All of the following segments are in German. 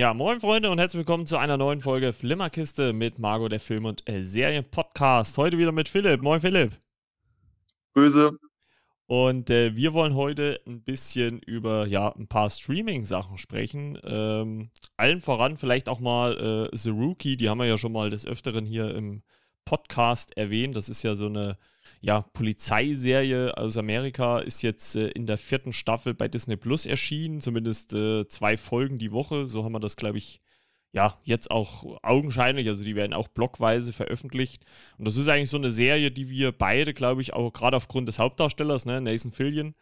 Ja, moin Freunde und herzlich willkommen zu einer neuen Folge Flimmerkiste mit Margot, der Film- und äh, Serien-Podcast. Heute wieder mit Philipp. Moin Philipp. Böse. Und äh, wir wollen heute ein bisschen über ja, ein paar Streaming-Sachen sprechen. Ähm, allen voran vielleicht auch mal äh, The Rookie, die haben wir ja schon mal des Öfteren hier im Podcast erwähnt. Das ist ja so eine ja, Polizeiserie aus Amerika, ist jetzt äh, in der vierten Staffel bei Disney Plus erschienen. Zumindest äh, zwei Folgen die Woche. So haben wir das, glaube ich, ja, jetzt auch augenscheinlich, also die werden auch blockweise veröffentlicht. Und das ist eigentlich so eine Serie, die wir beide, glaube ich, auch gerade aufgrund des Hauptdarstellers, ne, Nathan Fillion,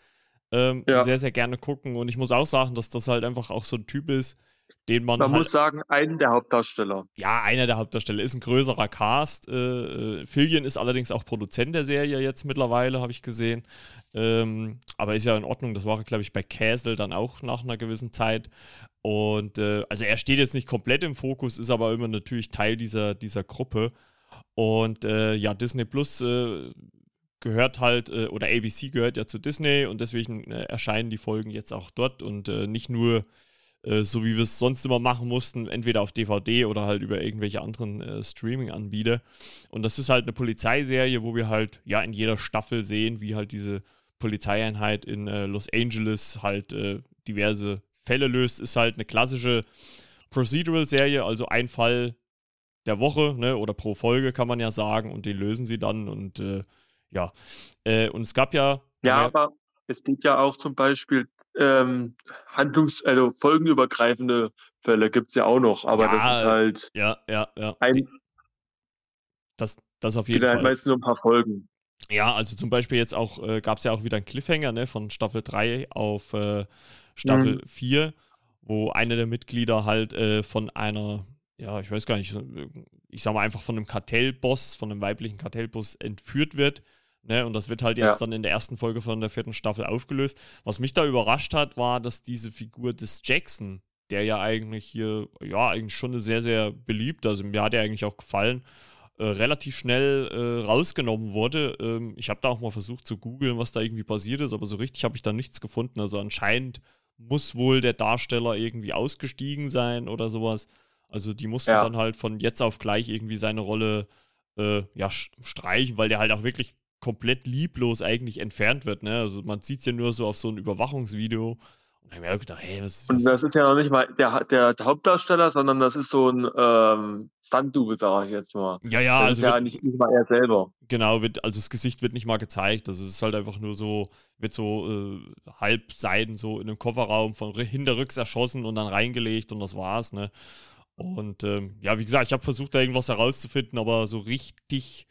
ähm, ja. sehr, sehr gerne gucken. Und ich muss auch sagen, dass das halt einfach auch so ein Typ ist, den man. Man halt, muss sagen, einen der Hauptdarsteller. Ja, einer der Hauptdarsteller. Ist ein größerer Cast. Äh, äh Fillion ist allerdings auch Produzent der Serie jetzt mittlerweile, habe ich gesehen. Ähm, aber ist ja in Ordnung. Das war, glaube ich, bei Castle dann auch nach einer gewissen Zeit. Und äh, also er steht jetzt nicht komplett im Fokus, ist aber immer natürlich Teil dieser, dieser Gruppe. Und äh, ja, Disney Plus äh, gehört halt, äh, oder ABC gehört ja zu Disney und deswegen erscheinen die Folgen jetzt auch dort und nicht nur so wie wir es sonst immer machen mussten, entweder auf DVD oder halt über irgendwelche anderen Streaming-Anbieter. Und das ist halt eine Polizeiserie, wo wir halt ja in jeder Staffel sehen, wie halt diese Polizeieinheit in Los Angeles halt diverse Fälle löst, ist halt eine klassische Procedural-Serie, also ein Fall der Woche, ne, oder pro Folge kann man ja sagen, und den lösen sie dann und äh, ja. Äh, und es gab ja. Ja, aber es gibt ja auch zum Beispiel ähm, Handlungs-, also folgenübergreifende Fälle gibt es ja auch noch, aber ja, das ist halt. Ja, ja, ja. Ein, das, das auf jeden Fall. meistens nur ein paar Folgen. Ja, also zum Beispiel jetzt auch, äh, gab es ja auch wieder einen Cliffhanger, ne, von Staffel 3 auf äh, Staffel mhm. 4, wo einer der Mitglieder halt äh, von einer, ja, ich weiß gar nicht, ich sag mal einfach von einem Kartellboss, von einem weiblichen Kartellboss entführt wird. Ne, und das wird halt jetzt ja. dann in der ersten Folge von der vierten Staffel aufgelöst. Was mich da überrascht hat, war, dass diese Figur des Jackson, der ja eigentlich hier, ja, eigentlich schon eine sehr, sehr beliebt, also mir hat er eigentlich auch gefallen, äh, relativ schnell äh, rausgenommen wurde. Ähm, ich habe da auch mal versucht zu googeln, was da irgendwie passiert ist, aber so richtig habe ich da nichts gefunden. Also anscheinend muss wohl der Darsteller irgendwie ausgestiegen sein oder sowas. Also die mussten ja. dann halt von jetzt auf gleich irgendwie seine Rolle äh, ja, streichen, weil der halt auch wirklich komplett lieblos eigentlich entfernt wird. Ne? Also man sieht es ja nur so auf so ein Überwachungsvideo und dann habe ich gedacht, hey, was, was, Und das ist ja noch nicht mal der, der, der Hauptdarsteller, sondern das ist so ein ähm, Stunt-Double, sage ich jetzt mal. Ja, ja, das also. Ist ja nicht, nicht mal er selber. Genau, wird, also das Gesicht wird nicht mal gezeigt. Also es ist halt einfach nur so, wird so äh, halb Seiten so in einem Kofferraum von hinterrücks erschossen und dann reingelegt und das war's, ne? Und ähm, ja, wie gesagt, ich habe versucht, da irgendwas herauszufinden, aber so richtig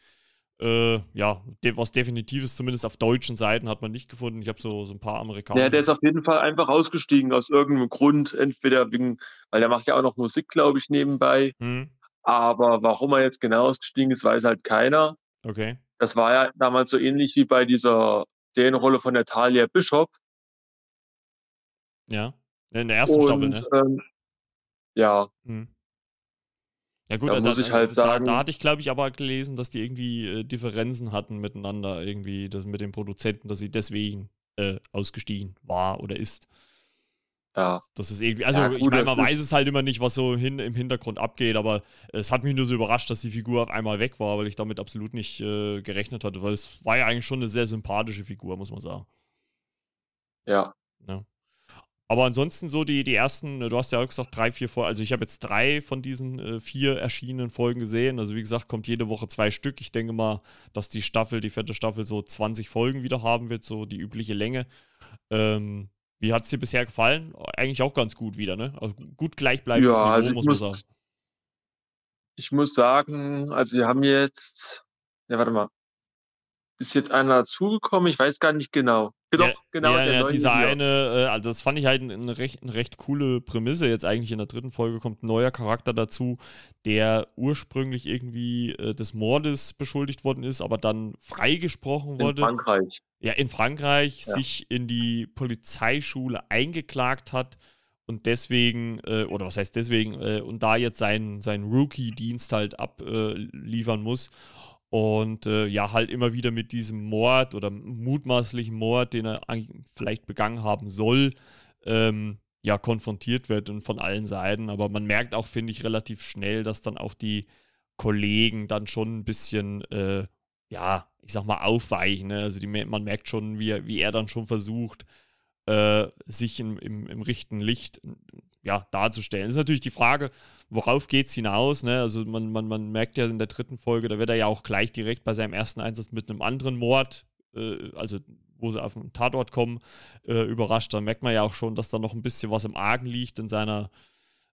äh, ja, was Definitives, zumindest auf deutschen Seiten, hat man nicht gefunden. Ich habe so, so ein paar Amerikaner. Ja, der ist auf jeden Fall einfach ausgestiegen aus irgendeinem Grund. Entweder wegen, weil der macht ja auch noch Musik, glaube ich, nebenbei. Hm. Aber warum er jetzt genau ausgestiegen ist, weiß halt keiner. Okay. Das war ja damals so ähnlich wie bei dieser Serienrolle von der Talia Bishop. Ja, in der ersten Und, Staffel, ne? Ähm, ja. Hm. Ja gut, da, muss ich halt da, sagen. Da, da hatte ich, glaube ich, aber gelesen, dass die irgendwie äh, Differenzen hatten miteinander, irgendwie das, mit den Produzenten, dass sie deswegen äh, ausgestiegen war oder ist. Ja. Das ist irgendwie, also ja, gut, ich meine, man weiß es halt immer nicht, was so hin, im Hintergrund abgeht, aber es hat mich nur so überrascht, dass die Figur auf einmal weg war, weil ich damit absolut nicht äh, gerechnet hatte, weil es war ja eigentlich schon eine sehr sympathische Figur, muss man sagen. Ja. ja. Aber ansonsten so die, die ersten, du hast ja auch gesagt, drei, vier Folgen. Also ich habe jetzt drei von diesen äh, vier erschienenen Folgen gesehen. Also wie gesagt, kommt jede Woche zwei Stück. Ich denke mal, dass die Staffel, die vierte Staffel, so 20 Folgen wieder haben wird, so die übliche Länge. Ähm, wie hat es dir bisher gefallen? Eigentlich auch ganz gut wieder, ne? Also gut gleichbleibendes ja, Niveau, also muss man sagen. Ich muss sagen, also wir haben jetzt, ja, warte mal, ist jetzt einer dazugekommen? Ich weiß gar nicht genau. Doch, ja, genau. Ja, ja dieser eine, äh, also das fand ich halt eine recht, eine recht coole Prämisse. Jetzt eigentlich in der dritten Folge kommt ein neuer Charakter dazu, der ursprünglich irgendwie äh, des Mordes beschuldigt worden ist, aber dann freigesprochen wurde. In Frankreich. Ja, in Frankreich ja. sich in die Polizeischule eingeklagt hat und deswegen, äh, oder was heißt deswegen, äh, und da jetzt seinen, seinen Rookie-Dienst halt abliefern muss und äh, ja, halt immer wieder mit diesem Mord oder mutmaßlichen Mord, den er vielleicht begangen haben soll, ähm, ja konfrontiert wird und von allen Seiten. Aber man merkt auch, finde ich, relativ schnell, dass dann auch die Kollegen dann schon ein bisschen, äh, ja, ich sag mal, aufweichen. Ne? Also die, man merkt schon, wie, wie er dann schon versucht, äh, sich im, im, im richtigen Licht ja, darzustellen. Das ist natürlich die Frage, worauf geht es hinaus? Ne? Also man, man, man merkt ja in der dritten Folge, da wird er ja auch gleich direkt bei seinem ersten Einsatz mit einem anderen Mord, äh, also wo sie auf den Tatort kommen, äh, überrascht. Da merkt man ja auch schon, dass da noch ein bisschen was im Argen liegt in seiner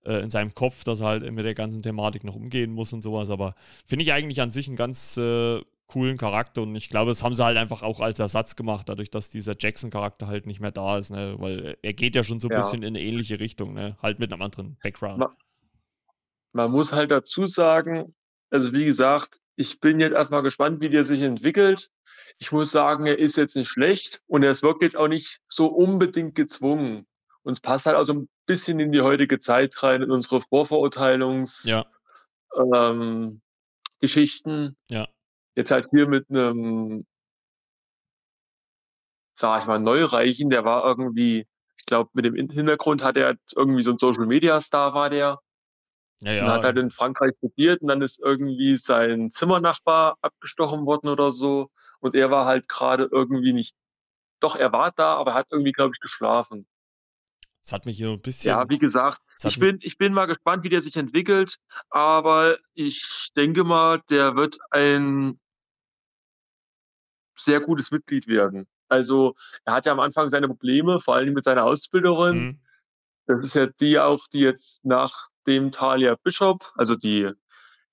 äh, in seinem Kopf, dass er halt mit der ganzen Thematik noch umgehen muss und sowas. Aber finde ich eigentlich an sich einen ganz äh, coolen Charakter und ich glaube, das haben sie halt einfach auch als Ersatz gemacht, dadurch, dass dieser Jackson-Charakter halt nicht mehr da ist, ne? weil er geht ja schon so ein ja. bisschen in eine ähnliche Richtung, ne? halt mit einem anderen Background. Man, man muss halt dazu sagen, also wie gesagt, ich bin jetzt erstmal gespannt, wie der sich entwickelt. Ich muss sagen, er ist jetzt nicht schlecht und er wirkt jetzt auch nicht so unbedingt gezwungen. Und es passt halt auch so ein bisschen in die heutige Zeit rein, in unsere Vorverurteilungs- ja. ähm, Geschichten. Ja. Jetzt halt hier mit einem, sag ich mal, Neureichen, der war irgendwie, ich glaube, mit dem Hintergrund hat er irgendwie so ein Social Media Star war der. Ja, ja. Und hat halt in Frankreich studiert und dann ist irgendwie sein Zimmernachbar abgestochen worden oder so. Und er war halt gerade irgendwie nicht, doch, er war da, aber er hat irgendwie, glaube ich, geschlafen. Das hat mich hier ein bisschen. Ja, wie gesagt, ich bin, ich bin mal gespannt, wie der sich entwickelt, aber ich denke mal, der wird ein sehr gutes Mitglied werden. Also er hat ja am Anfang seine Probleme, vor allem mit seiner Ausbilderin. Mhm. Das ist ja die auch, die jetzt nach dem Talia Bishop, also die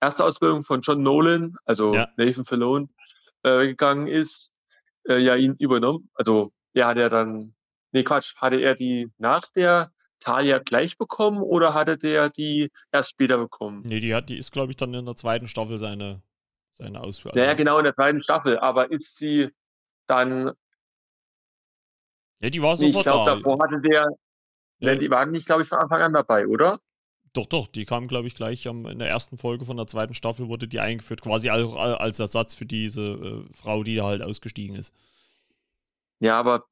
erste Ausbildung von John Nolan, also ja. Nathan Fillion, äh, gegangen ist, äh, ja ihn übernommen. Also er hat ja dann, nee Quatsch, hatte er die nach der Talia gleich bekommen oder hatte der die erst später bekommen? Nee, die hat, die ist, glaube ich, dann in der zweiten Staffel seine seine Ausführung. Ja, genau, in der zweiten Staffel. Aber ist sie dann. Ja, die war sofort Ich glaube, da. davor hatte der. Ja. Die waren nicht, glaube ich, von Anfang an dabei, oder? Doch, doch, die kam, glaube ich, gleich um, in der ersten Folge von der zweiten Staffel wurde die eingeführt, quasi auch als Ersatz für diese äh, Frau, die da halt ausgestiegen ist. Ja, aber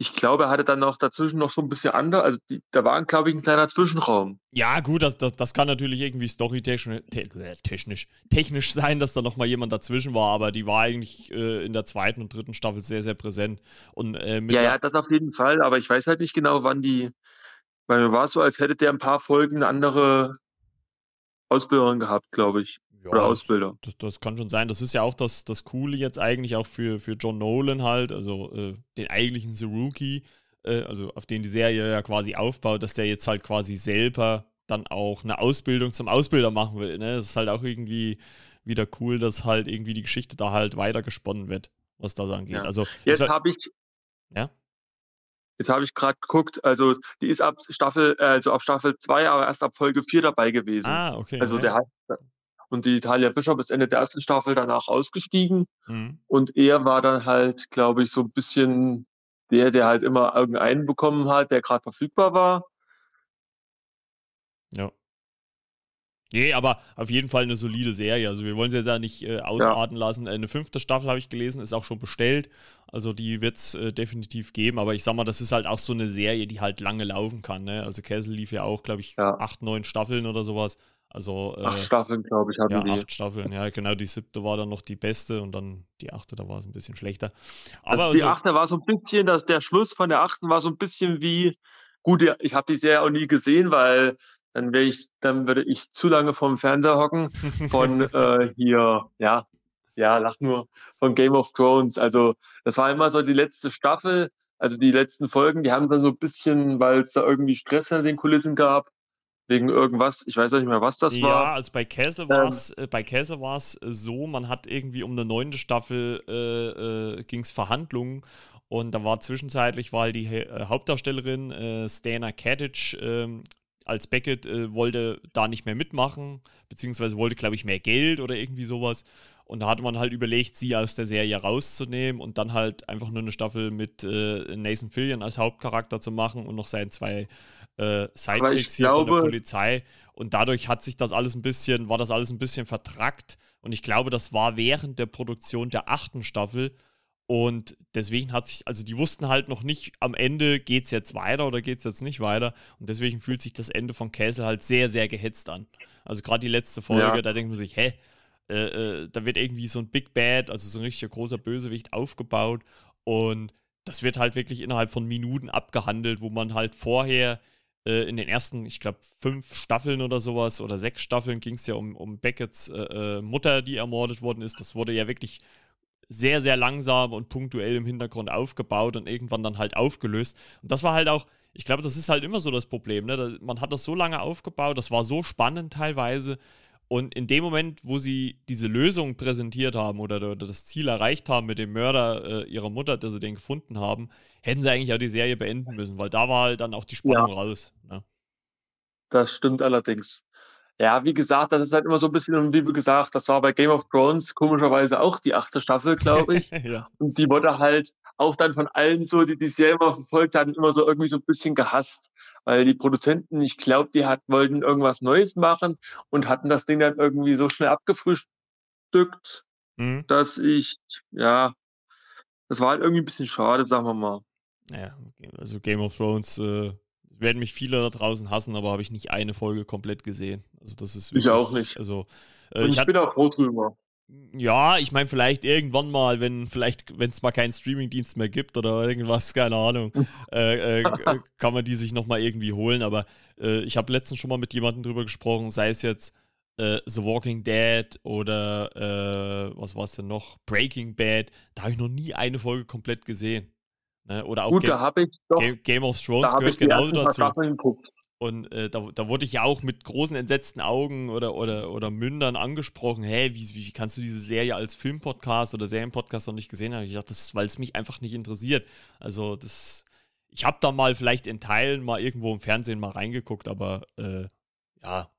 ich glaube, er hatte dann noch dazwischen noch so ein bisschen andere, also die, da war, glaube ich, ein kleiner Zwischenraum. Ja, gut, das, das, das kann natürlich irgendwie storytechnisch te technisch, technisch sein, dass da nochmal jemand dazwischen war, aber die war eigentlich äh, in der zweiten und dritten Staffel sehr, sehr präsent. Und, äh, ja, ja, das auf jeden Fall, aber ich weiß halt nicht genau, wann die, weil mir war es so, als hätte der ein paar Folgen eine andere Ausbilderin gehabt, glaube ich. Ja, Oder Ausbilder. Das, das, kann schon sein. Das ist ja auch das, das Coole jetzt eigentlich auch für, für John Nolan halt, also äh, den eigentlichen The Rookie, äh, also auf den die Serie ja quasi aufbaut, dass der jetzt halt quasi selber dann auch eine Ausbildung zum Ausbilder machen will. Ne? Das ist halt auch irgendwie wieder cool, dass halt irgendwie die Geschichte da halt weitergesponnen wird, was das angeht. Ja. Also, jetzt habe ich. Ja? Jetzt habe ich gerade geguckt, also die ist ab Staffel, äh, also ab Staffel 2, aber erst ab Folge 4 dabei gewesen. Ah, okay. Also ja. der hat, und die Italia Bishop ist Ende der ersten Staffel danach ausgestiegen. Mhm. Und er war dann halt, glaube ich, so ein bisschen der, der halt immer irgendeinen bekommen hat, der gerade verfügbar war. Ja. Nee, aber auf jeden Fall eine solide Serie. Also wir wollen sie jetzt ja nicht äh, ausarten ja. lassen. Eine fünfte Staffel habe ich gelesen, ist auch schon bestellt. Also die wird es äh, definitiv geben. Aber ich sag mal, das ist halt auch so eine Serie, die halt lange laufen kann. Ne? Also Kessel lief ja auch, glaube ich, ja. acht, neun Staffeln oder sowas. Also, äh, acht Staffeln, glaube ich, hatten ja, die. acht Staffeln, ja, genau. Die siebte war dann noch die beste und dann die achte, da war es ein bisschen schlechter. Aber also die also, achte war so ein bisschen, das, der Schluss von der achten war so ein bisschen wie, gut, ich habe die Serie auch nie gesehen, weil dann wäre ich, dann würde ich zu lange vorm Fernseher hocken von äh, hier, ja, ja, lach nur, von Game of Thrones. Also, das war immer so die letzte Staffel, also die letzten Folgen, die haben dann so ein bisschen, weil es da irgendwie Stress hinter den Kulissen gab, wegen irgendwas, ich weiß nicht mehr, was das ja, war. Ja, also bei Castle war es ähm, äh, bei Castle war es so, man hat irgendwie um eine neunte Staffel äh, äh, ging es Verhandlungen und da war zwischenzeitlich, weil die äh, Hauptdarstellerin äh, Stana Katic ähm, als Beckett äh, wollte da nicht mehr mitmachen, beziehungsweise wollte, glaube ich, mehr Geld oder irgendwie sowas. Und da hatte man halt überlegt, sie aus der Serie rauszunehmen und dann halt einfach nur eine Staffel mit äh, Nathan Fillion als Hauptcharakter zu machen und noch seinen zwei äh, Sidekicks hier glaube, von der Polizei. Und dadurch hat sich das alles ein bisschen, war das alles ein bisschen vertrackt. Und ich glaube, das war während der Produktion der achten Staffel. Und deswegen hat sich, also die wussten halt noch nicht, am Ende geht es jetzt weiter oder geht es jetzt nicht weiter. Und deswegen fühlt sich das Ende von Castle halt sehr, sehr gehetzt an. Also gerade die letzte Folge, ja. da denkt man sich, hä, äh, äh, da wird irgendwie so ein Big Bad, also so ein richtiger großer Bösewicht aufgebaut. Und das wird halt wirklich innerhalb von Minuten abgehandelt, wo man halt vorher äh, in den ersten, ich glaube, fünf Staffeln oder sowas oder sechs Staffeln ging es ja um, um Beckets äh, äh, Mutter, die ermordet worden ist. Das wurde ja wirklich sehr, sehr langsam und punktuell im Hintergrund aufgebaut und irgendwann dann halt aufgelöst. Und das war halt auch, ich glaube, das ist halt immer so das Problem. Ne? Man hat das so lange aufgebaut, das war so spannend teilweise. Und in dem Moment, wo sie diese Lösung präsentiert haben oder, oder das Ziel erreicht haben mit dem Mörder äh, ihrer Mutter, dass sie den gefunden haben, hätten sie eigentlich auch die Serie beenden müssen, weil da war halt dann auch die Spannung ja. raus. Ne? Das stimmt allerdings. Ja, wie gesagt, das ist halt immer so ein bisschen, wie gesagt, das war bei Game of Thrones komischerweise auch die achte Staffel, glaube ich. ja. Und die wurde halt auch dann von allen so, die die Serie immer verfolgt hatten, immer so irgendwie so ein bisschen gehasst. Weil die Produzenten, ich glaube, die hat, wollten irgendwas Neues machen und hatten das Ding dann irgendwie so schnell abgefrühstückt, mhm. dass ich, ja, das war halt irgendwie ein bisschen schade, sagen wir mal. Ja, also Game of Thrones äh, werden mich viele da draußen hassen, aber habe ich nicht eine Folge komplett gesehen. Also das ist wirklich, ich auch nicht. Also äh, ich, ich bin auch froh drüber. Ja, ich meine, vielleicht irgendwann mal, wenn vielleicht, wenn es mal keinen Streamingdienst mehr gibt oder irgendwas, keine Ahnung, äh, äh, kann man die sich nochmal irgendwie holen. Aber äh, ich habe letztens schon mal mit jemandem drüber gesprochen, sei es jetzt äh, The Walking Dead oder äh, was war es denn noch? Breaking Bad. Da habe ich noch nie eine Folge komplett gesehen. Ne? Oder auch Gut, Game, Game, Game of Thrones gehört genauso dazu. Und äh, da, da wurde ich ja auch mit großen entsetzten Augen oder, oder, oder Mündern angesprochen, hey, wie, wie kannst du diese Serie als Filmpodcast oder Serienpodcast noch nicht gesehen haben? Ich dachte, das ist, weil es mich einfach nicht interessiert. Also das, ich habe da mal vielleicht in Teilen mal irgendwo im Fernsehen mal reingeguckt, aber äh, ja,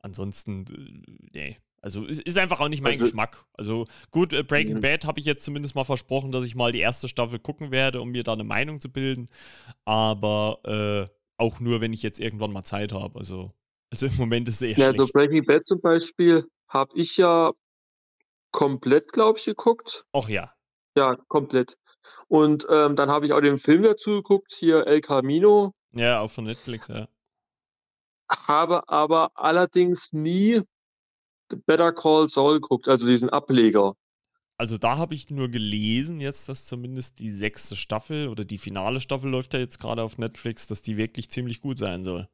ansonsten, äh, nee, also ist, ist einfach auch nicht mein also, Geschmack. Also gut, äh, Breaking mhm. Bad habe ich jetzt zumindest mal versprochen, dass ich mal die erste Staffel gucken werde, um mir da eine Meinung zu bilden. Aber äh, auch nur, wenn ich jetzt irgendwann mal Zeit habe. Also, also im Moment ist es eher ja, also schlecht. Also Breaking Bad zum Beispiel habe ich ja komplett, glaube ich, geguckt. Ach ja. Ja, komplett. Und ähm, dann habe ich auch den Film dazu geguckt, hier El Camino. Ja, auch von Netflix, ja. Habe aber allerdings nie Better Call Saul guckt, also diesen Ableger. Also da habe ich nur gelesen, jetzt, dass zumindest die sechste Staffel oder die finale Staffel läuft ja jetzt gerade auf Netflix, dass die wirklich ziemlich gut sein soll.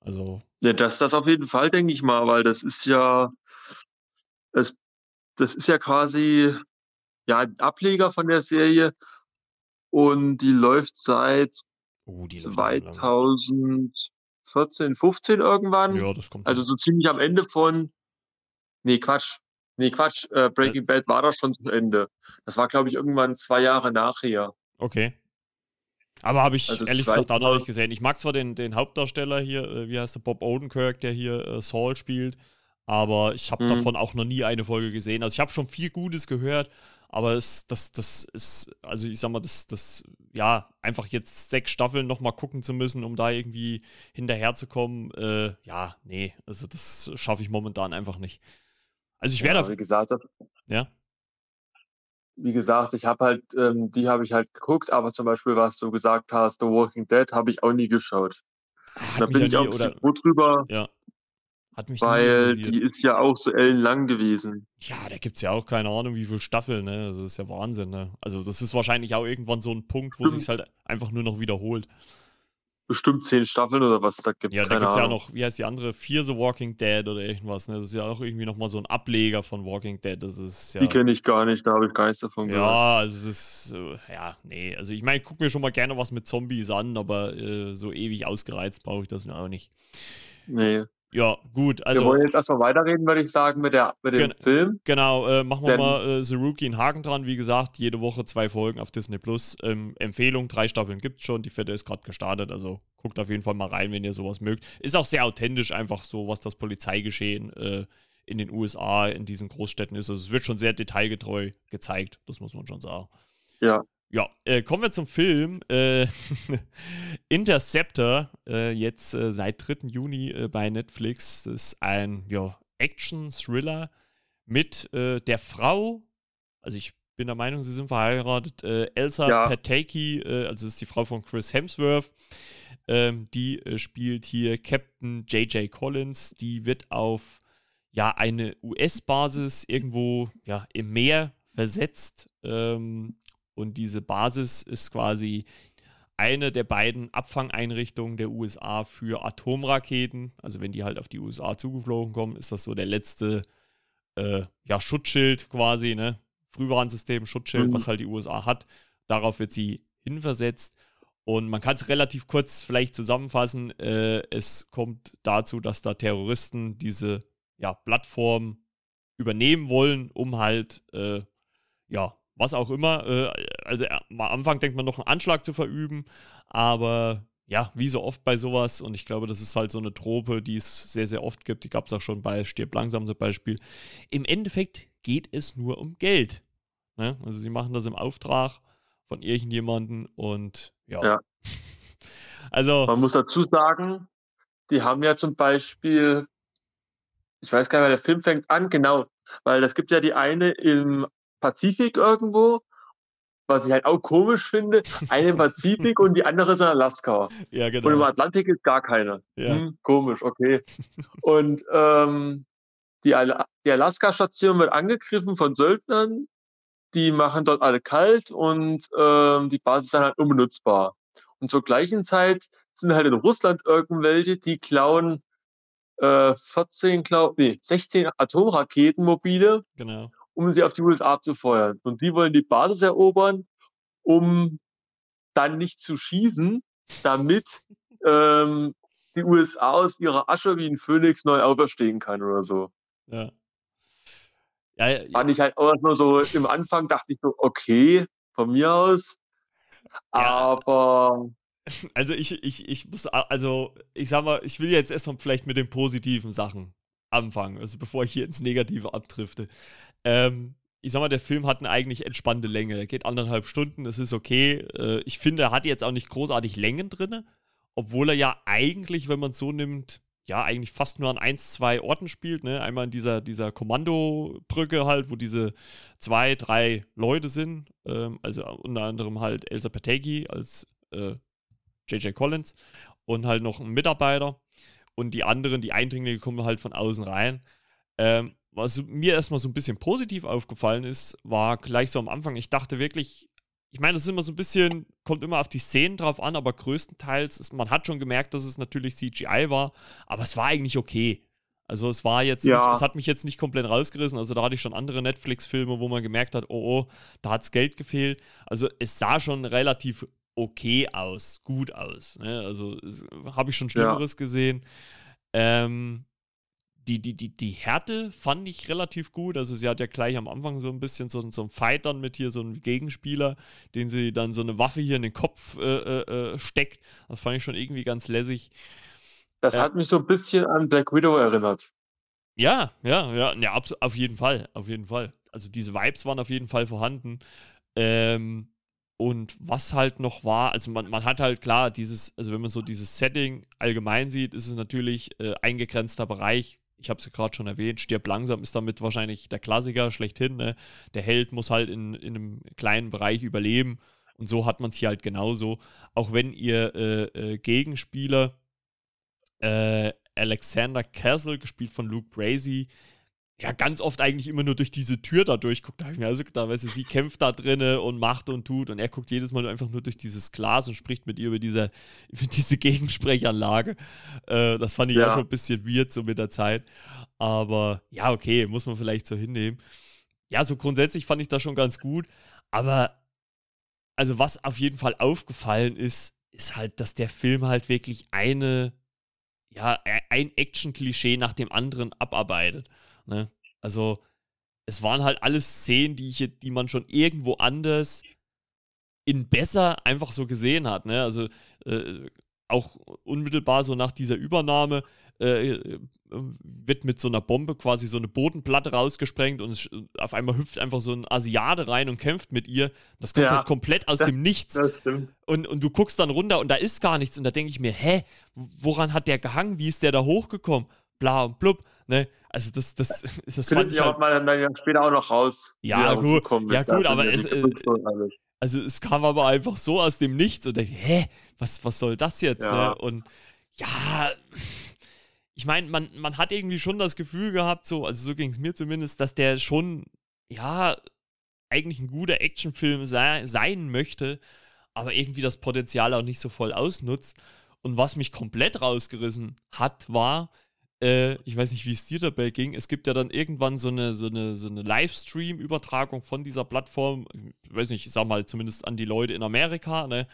Also. Ja, das das auf jeden Fall, denke ich mal, weil das ist ja, das, das ist ja quasi ja ein Ableger von der Serie und die läuft seit oh, die 2000. 14, 15 irgendwann. Ja, das kommt. Also so ziemlich am Ende von. Nee, Quatsch. Nee, Quatsch. Äh, Breaking Bad war da schon zu Ende. Das war, glaube ich, irgendwann zwei Jahre nachher. Okay. Aber habe ich also ehrlich gesagt auch noch nicht gesehen. Ich mag zwar den, den Hauptdarsteller hier, äh, wie heißt der, Bob Odenkirk, der hier äh, Saul spielt, aber ich habe mhm. davon auch noch nie eine Folge gesehen. Also ich habe schon viel Gutes gehört, aber es, das, das ist, also ich sag mal, das, das, ja, einfach jetzt sechs Staffeln nochmal gucken zu müssen, um da irgendwie hinterherzukommen, äh, ja, nee, also das schaffe ich momentan einfach nicht. Also ich werde. Ja, wie gesagt, ja. Wie gesagt, ich habe halt, ähm, die habe ich halt geguckt, aber zum Beispiel, was du gesagt hast, The Walking Dead, habe ich auch nie geschaut. Hat da bin ich auch bisschen froh drüber. Ja. Hat mich Weil die ist ja auch so ellenlang gewesen. Ja, da gibt es ja auch keine Ahnung, wie viele Staffeln, ne? Also das ist ja Wahnsinn, ne? Also das ist wahrscheinlich auch irgendwann so ein Punkt, wo sich halt einfach nur noch wiederholt. Bestimmt zehn Staffeln oder was da gibt. Ja, da gibt es ja noch, wie heißt die andere? Fear the Walking Dead oder irgendwas, ne? Das ist ja auch irgendwie nochmal so ein Ableger von Walking Dead. Das ist ja. Die kenne ich gar nicht, da habe ich gar nichts davon gehört. Ja, also das ist, äh, ja, nee. Also ich meine, ich gucke mir schon mal gerne was mit Zombies an, aber äh, so ewig ausgereizt brauche ich das auch nicht. Nee. Ja, gut. Also, wir wollen jetzt erstmal weiterreden, würde ich sagen, mit, der, mit dem Film. Genau, äh, machen wir Denn, mal äh, The Rookie einen Haken dran. Wie gesagt, jede Woche zwei Folgen auf Disney Plus. Ähm, Empfehlung, drei Staffeln gibt es schon. Die vierte ist gerade gestartet. Also guckt auf jeden Fall mal rein, wenn ihr sowas mögt. Ist auch sehr authentisch, einfach so, was das Polizeigeschehen äh, in den USA, in diesen Großstädten ist. Also es wird schon sehr detailgetreu gezeigt, das muss man schon sagen. Ja. Ja, äh, kommen wir zum Film. Äh, Interceptor, äh, jetzt äh, seit 3. Juni äh, bei Netflix. Das ist ein ja, Action-Thriller mit äh, der Frau, also ich bin der Meinung, sie sind verheiratet. Elsa ja. Pataki, also ist die Frau von Chris Hemsworth, ähm, die spielt hier Captain J.J. Collins. Die wird auf ja eine US-Basis irgendwo ja, im Meer versetzt. Ähm, und diese Basis ist quasi eine der beiden Abfangeinrichtungen der USA für Atomraketen. Also wenn die halt auf die USA zugeflogen kommen, ist das so der letzte äh, ja, Schutzschild quasi, ne? Frühwarnsystem, Schutzschild, mhm. was halt die USA hat. Darauf wird sie hinversetzt. Und man kann es relativ kurz vielleicht zusammenfassen. Äh, es kommt dazu, dass da Terroristen diese ja, Plattform übernehmen wollen, um halt äh, ja, was auch immer. Äh, also äh, am Anfang denkt man noch einen Anschlag zu verüben, aber ja, wie so oft bei sowas, und ich glaube, das ist halt so eine Trope, die es sehr, sehr oft gibt, die gab es auch schon bei Stirb langsam zum Beispiel. Im Endeffekt geht es nur um Geld. Ne? Also sie machen das im Auftrag von irgendjemandem und ja. ja. also. Man muss dazu sagen, die haben ja zum Beispiel, ich weiß gar nicht, der Film fängt an, genau, weil es gibt ja die eine im Pazifik irgendwo, was ich halt auch komisch finde. Eine im Pazifik und die andere ist in Alaska. Ja, genau. Und im Atlantik ist gar keine. Ja. Hm, komisch, okay. und ähm, die, Al die Alaska-Station wird angegriffen von Söldnern. Die machen dort alle kalt und ähm, die Basis ist dann halt unbenutzbar. Und zur gleichen Zeit sind halt in Russland irgendwelche, die klauen äh, 14, glaub, nee, 16 Atomraketenmobile. Genau um sie auf die USA abzufeuern. Und die wollen die Basis erobern, um dann nicht zu schießen, damit ähm, die USA aus ihrer Asche wie ein Phönix neu auferstehen kann oder so. Ja. Ja, ja, Fand ich halt auch nur so, im Anfang dachte ich so, okay, von mir aus. Aber. Also ich, ich, ich muss, also ich sag mal, ich will jetzt erstmal vielleicht mit den positiven Sachen anfangen, also bevor ich hier ins Negative abdrifte. Ähm, ich sag mal, der Film hat eine eigentlich entspannte Länge. Er geht anderthalb Stunden, das ist okay. Äh, ich finde, er hat jetzt auch nicht großartig Längen drin, obwohl er ja eigentlich, wenn man es so nimmt, ja, eigentlich fast nur an ein, zwei Orten spielt. Ne? Einmal in dieser, dieser Kommandobrücke halt, wo diese zwei, drei Leute sind. Ähm, also unter anderem halt Elsa Pateki als J.J. Äh, Collins und halt noch ein Mitarbeiter. Und die anderen, die Eindringlinge, kommen halt von außen rein. Ähm, was mir erstmal so ein bisschen positiv aufgefallen ist, war gleich so am Anfang, ich dachte wirklich, ich meine, das ist immer so ein bisschen, kommt immer auf die Szenen drauf an, aber größtenteils, ist, man hat schon gemerkt, dass es natürlich CGI war, aber es war eigentlich okay. Also es war jetzt, ja. nicht, es hat mich jetzt nicht komplett rausgerissen. Also da hatte ich schon andere Netflix-Filme, wo man gemerkt hat, oh, oh, da hat es Geld gefehlt. Also es sah schon relativ okay aus, gut aus. Ne? Also habe ich schon Schlimmeres ja. gesehen. Ähm, die, die, die, die Härte fand ich relativ gut. Also sie hat ja gleich am Anfang so ein bisschen so, so einen Fight dann mit hier, so einem Gegenspieler, den sie dann so eine Waffe hier in den Kopf äh, äh, äh steckt. Das fand ich schon irgendwie ganz lässig. Das äh, hat mich so ein bisschen an Black Widow erinnert. Ja, ja, ja, ja, auf jeden Fall, auf jeden Fall. Also diese Vibes waren auf jeden Fall vorhanden. Ähm, und was halt noch war, also man, man hat halt klar dieses, also wenn man so dieses Setting allgemein sieht, ist es natürlich äh, eingegrenzter Bereich, ich habe es ja gerade schon erwähnt, stirb langsam ist damit wahrscheinlich der Klassiker schlechthin. Ne? Der Held muss halt in, in einem kleinen Bereich überleben. Und so hat man es hier halt genauso. Auch wenn ihr äh, äh, Gegenspieler äh, Alexander Castle, gespielt von Luke Brazy, ja ganz oft eigentlich immer nur durch diese Tür da durchguckt. Da habe ich mir also gedacht, weißt du, sie kämpft da drinne und macht und tut und er guckt jedes Mal einfach nur durch dieses Glas und spricht mit ihr über diese, über diese Gegensprechanlage. Äh, das fand ich ja. auch schon ein bisschen weird so mit der Zeit. Aber ja, okay, muss man vielleicht so hinnehmen. Ja, so grundsätzlich fand ich das schon ganz gut. Aber also was auf jeden Fall aufgefallen ist, ist halt, dass der Film halt wirklich eine, ja, e-, ein Action-Klischee nach dem anderen abarbeitet. Ne? Also, es waren halt alles Szenen, die, ich, die man schon irgendwo anders in besser einfach so gesehen hat. Ne? Also, äh, auch unmittelbar so nach dieser Übernahme äh, äh, wird mit so einer Bombe quasi so eine Bodenplatte rausgesprengt und es, auf einmal hüpft einfach so ein Asiate rein und kämpft mit ihr. Das kommt ja, halt komplett aus das, dem Nichts. Und, und du guckst dann runter und da ist gar nichts. Und da denke ich mir, hä, woran hat der gehangen? Wie ist der da hochgekommen? Bla und blub. Ne? Also das, das, das fand ich halt, man dann ja später auch noch raus. Ja, gut, ja gut, aber es, äh, also es kam aber einfach so aus dem Nichts und dachte, hä, was, was soll das jetzt? Ja. Ne? Und ja, ich meine, man, man hat irgendwie schon das Gefühl gehabt, so, also so ging es mir zumindest, dass der schon, ja, eigentlich ein guter Actionfilm sei, sein möchte, aber irgendwie das Potenzial auch nicht so voll ausnutzt. Und was mich komplett rausgerissen hat, war, äh, ich weiß nicht, wie es dir dabei ging, es gibt ja dann irgendwann so eine, so eine, so eine Livestream-Übertragung von dieser Plattform, ich weiß nicht, ich sag mal zumindest an die Leute in Amerika, ne,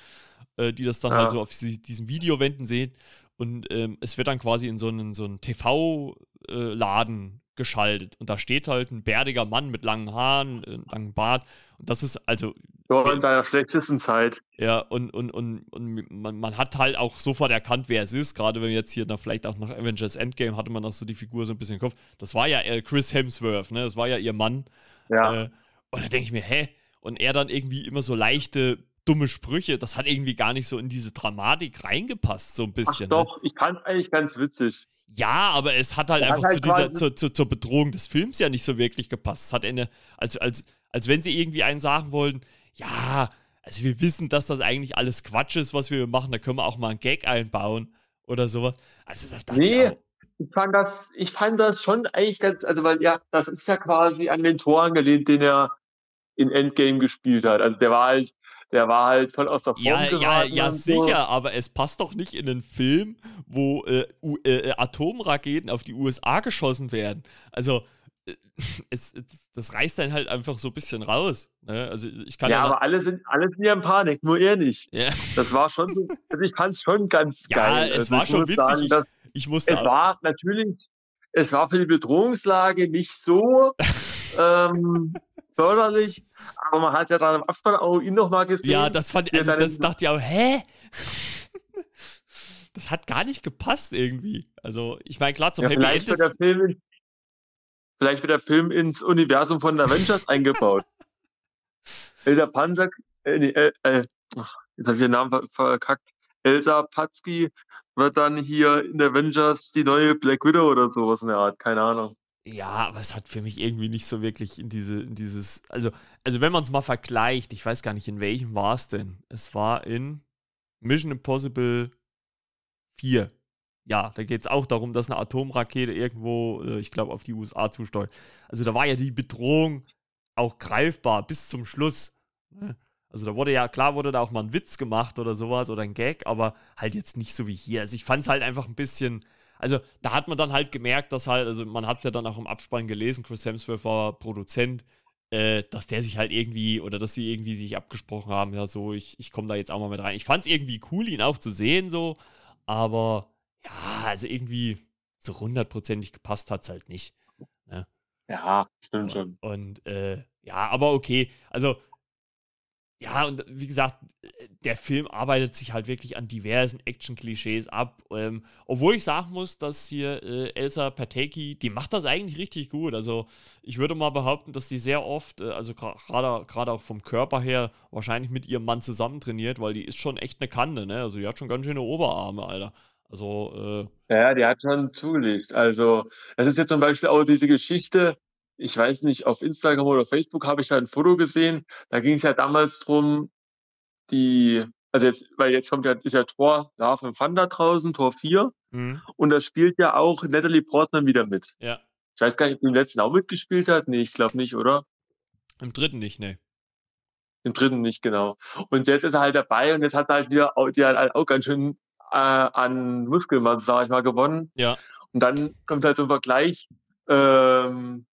äh, die das dann halt ja. halt so auf diesem Videowänden sehen. Und ähm, es wird dann quasi in so einen, so einen TV-Laden äh, geschaltet. Und da steht halt ein bärtiger Mann mit langen Haaren, äh, langem Bart. Und das ist also. Ja, in deiner schlechtesten Zeit. Ja, und, und, und, und man, man hat halt auch sofort erkannt, wer es ist. Gerade wenn jetzt hier na, vielleicht auch nach Avengers Endgame hatte man auch so die Figur so ein bisschen im Kopf. Das war ja äh, Chris Hemsworth, ne? Das war ja ihr Mann. Ja. Äh, und da denke ich mir, hä? Und er dann irgendwie immer so leichte dumme Sprüche, das hat irgendwie gar nicht so in diese Dramatik reingepasst, so ein bisschen. Ach ne? doch, ne? ich fand eigentlich ganz witzig. Ja, aber es hat halt einfach hat halt zu dieser, zu, zu, zur Bedrohung des Films ja nicht so wirklich gepasst. Es hat eine, als, als, als wenn sie irgendwie einen sagen wollten, ja, also wir wissen, dass das eigentlich alles Quatsch ist, was wir machen, da können wir auch mal einen Gag einbauen oder sowas. Also das nee, ich, ich, fand das, ich fand das schon eigentlich ganz, also weil ja, das ist ja quasi an den Tor angelehnt, den er in Endgame gespielt hat. Also der war halt der war halt voll aus der Form ja, geraten. Ja, ja, sicher, so. aber es passt doch nicht in einen Film, wo äh, äh, Atomraketen auf die USA geschossen werden. Also, äh, es, das reißt dann halt einfach so ein bisschen raus. Ne? Also ich kann ja, ja aber alle sind, alle sind ja in Panik, nur er nicht. Ja. Das war schon, also ich fand es schon ganz ja, geil. Ja, es also war schon witzig. Sagen, ich, ich musste es war natürlich, es war für die Bedrohungslage nicht so ähm, förderlich, aber man hat ja dann im Abspann auch ihn nochmal gesehen. Ja, das fand also das dachte ich auch, hä? das hat gar nicht gepasst irgendwie. Also, ich meine, klar, zum ja, Happy End ist... Der Film, vielleicht wird der Film ins Universum von Avengers eingebaut. Elsa Panzer, äh, nee, äh, äh, jetzt habe ich den Namen verkackt. Elsa Patzki wird dann hier in Avengers die neue Black Widow oder sowas in der Art, keine Ahnung. Ja, aber es hat für mich irgendwie nicht so wirklich in diese, in dieses, also, also wenn man es mal vergleicht, ich weiß gar nicht, in welchem war es denn. Es war in Mission Impossible 4. Ja, da geht es auch darum, dass eine Atomrakete irgendwo, äh, ich glaube, auf die USA zusteuert. Also da war ja die Bedrohung auch greifbar bis zum Schluss. Ne? Also da wurde ja, klar wurde da auch mal ein Witz gemacht oder sowas oder ein Gag, aber halt jetzt nicht so wie hier. Also ich fand es halt einfach ein bisschen, also da hat man dann halt gemerkt, dass halt, also man hat es ja dann auch im Abspann gelesen, Chris Hemsworth war Produzent, äh, dass der sich halt irgendwie oder dass sie irgendwie sich abgesprochen haben, ja, so, ich, ich komme da jetzt auch mal mit rein. Ich fand es irgendwie cool, ihn auch zu sehen, so, aber ja, also irgendwie so hundertprozentig gepasst hat es halt nicht. Ne? Ja, stimmt schon. Und äh, ja, aber okay, also ja, und wie gesagt, der Film arbeitet sich halt wirklich an diversen Action-Klischees ab. Ähm, obwohl ich sagen muss, dass hier äh, Elsa Pateki, die macht das eigentlich richtig gut. Also ich würde mal behaupten, dass die sehr oft, äh, also gerade auch vom Körper her, wahrscheinlich mit ihrem Mann zusammen trainiert, weil die ist schon echt eine Kante, ne? Also die hat schon ganz schöne Oberarme, Alter. Also, äh, Ja, die hat schon zugelegt. Also, das ist jetzt zum Beispiel auch diese Geschichte, ich weiß nicht, auf Instagram oder Facebook habe ich da ein Foto gesehen. Da ging es ja damals drum, die, also jetzt, weil jetzt kommt ja, ist ja Tor Love and Thunder draußen, Tor 4. Mhm. Und da spielt ja auch Natalie Portman wieder mit. Ja. Ich weiß gar nicht, ob die im letzten auch mitgespielt hat. Nee, ich glaube nicht, oder? Im dritten nicht, nee. Im dritten nicht, genau. Und jetzt ist er halt dabei und jetzt hat er halt wieder, die halt auch ganz schön äh, an Muskelmasse, sag ich mal, gewonnen. Ja. Und dann kommt halt so ein Vergleich, ähm,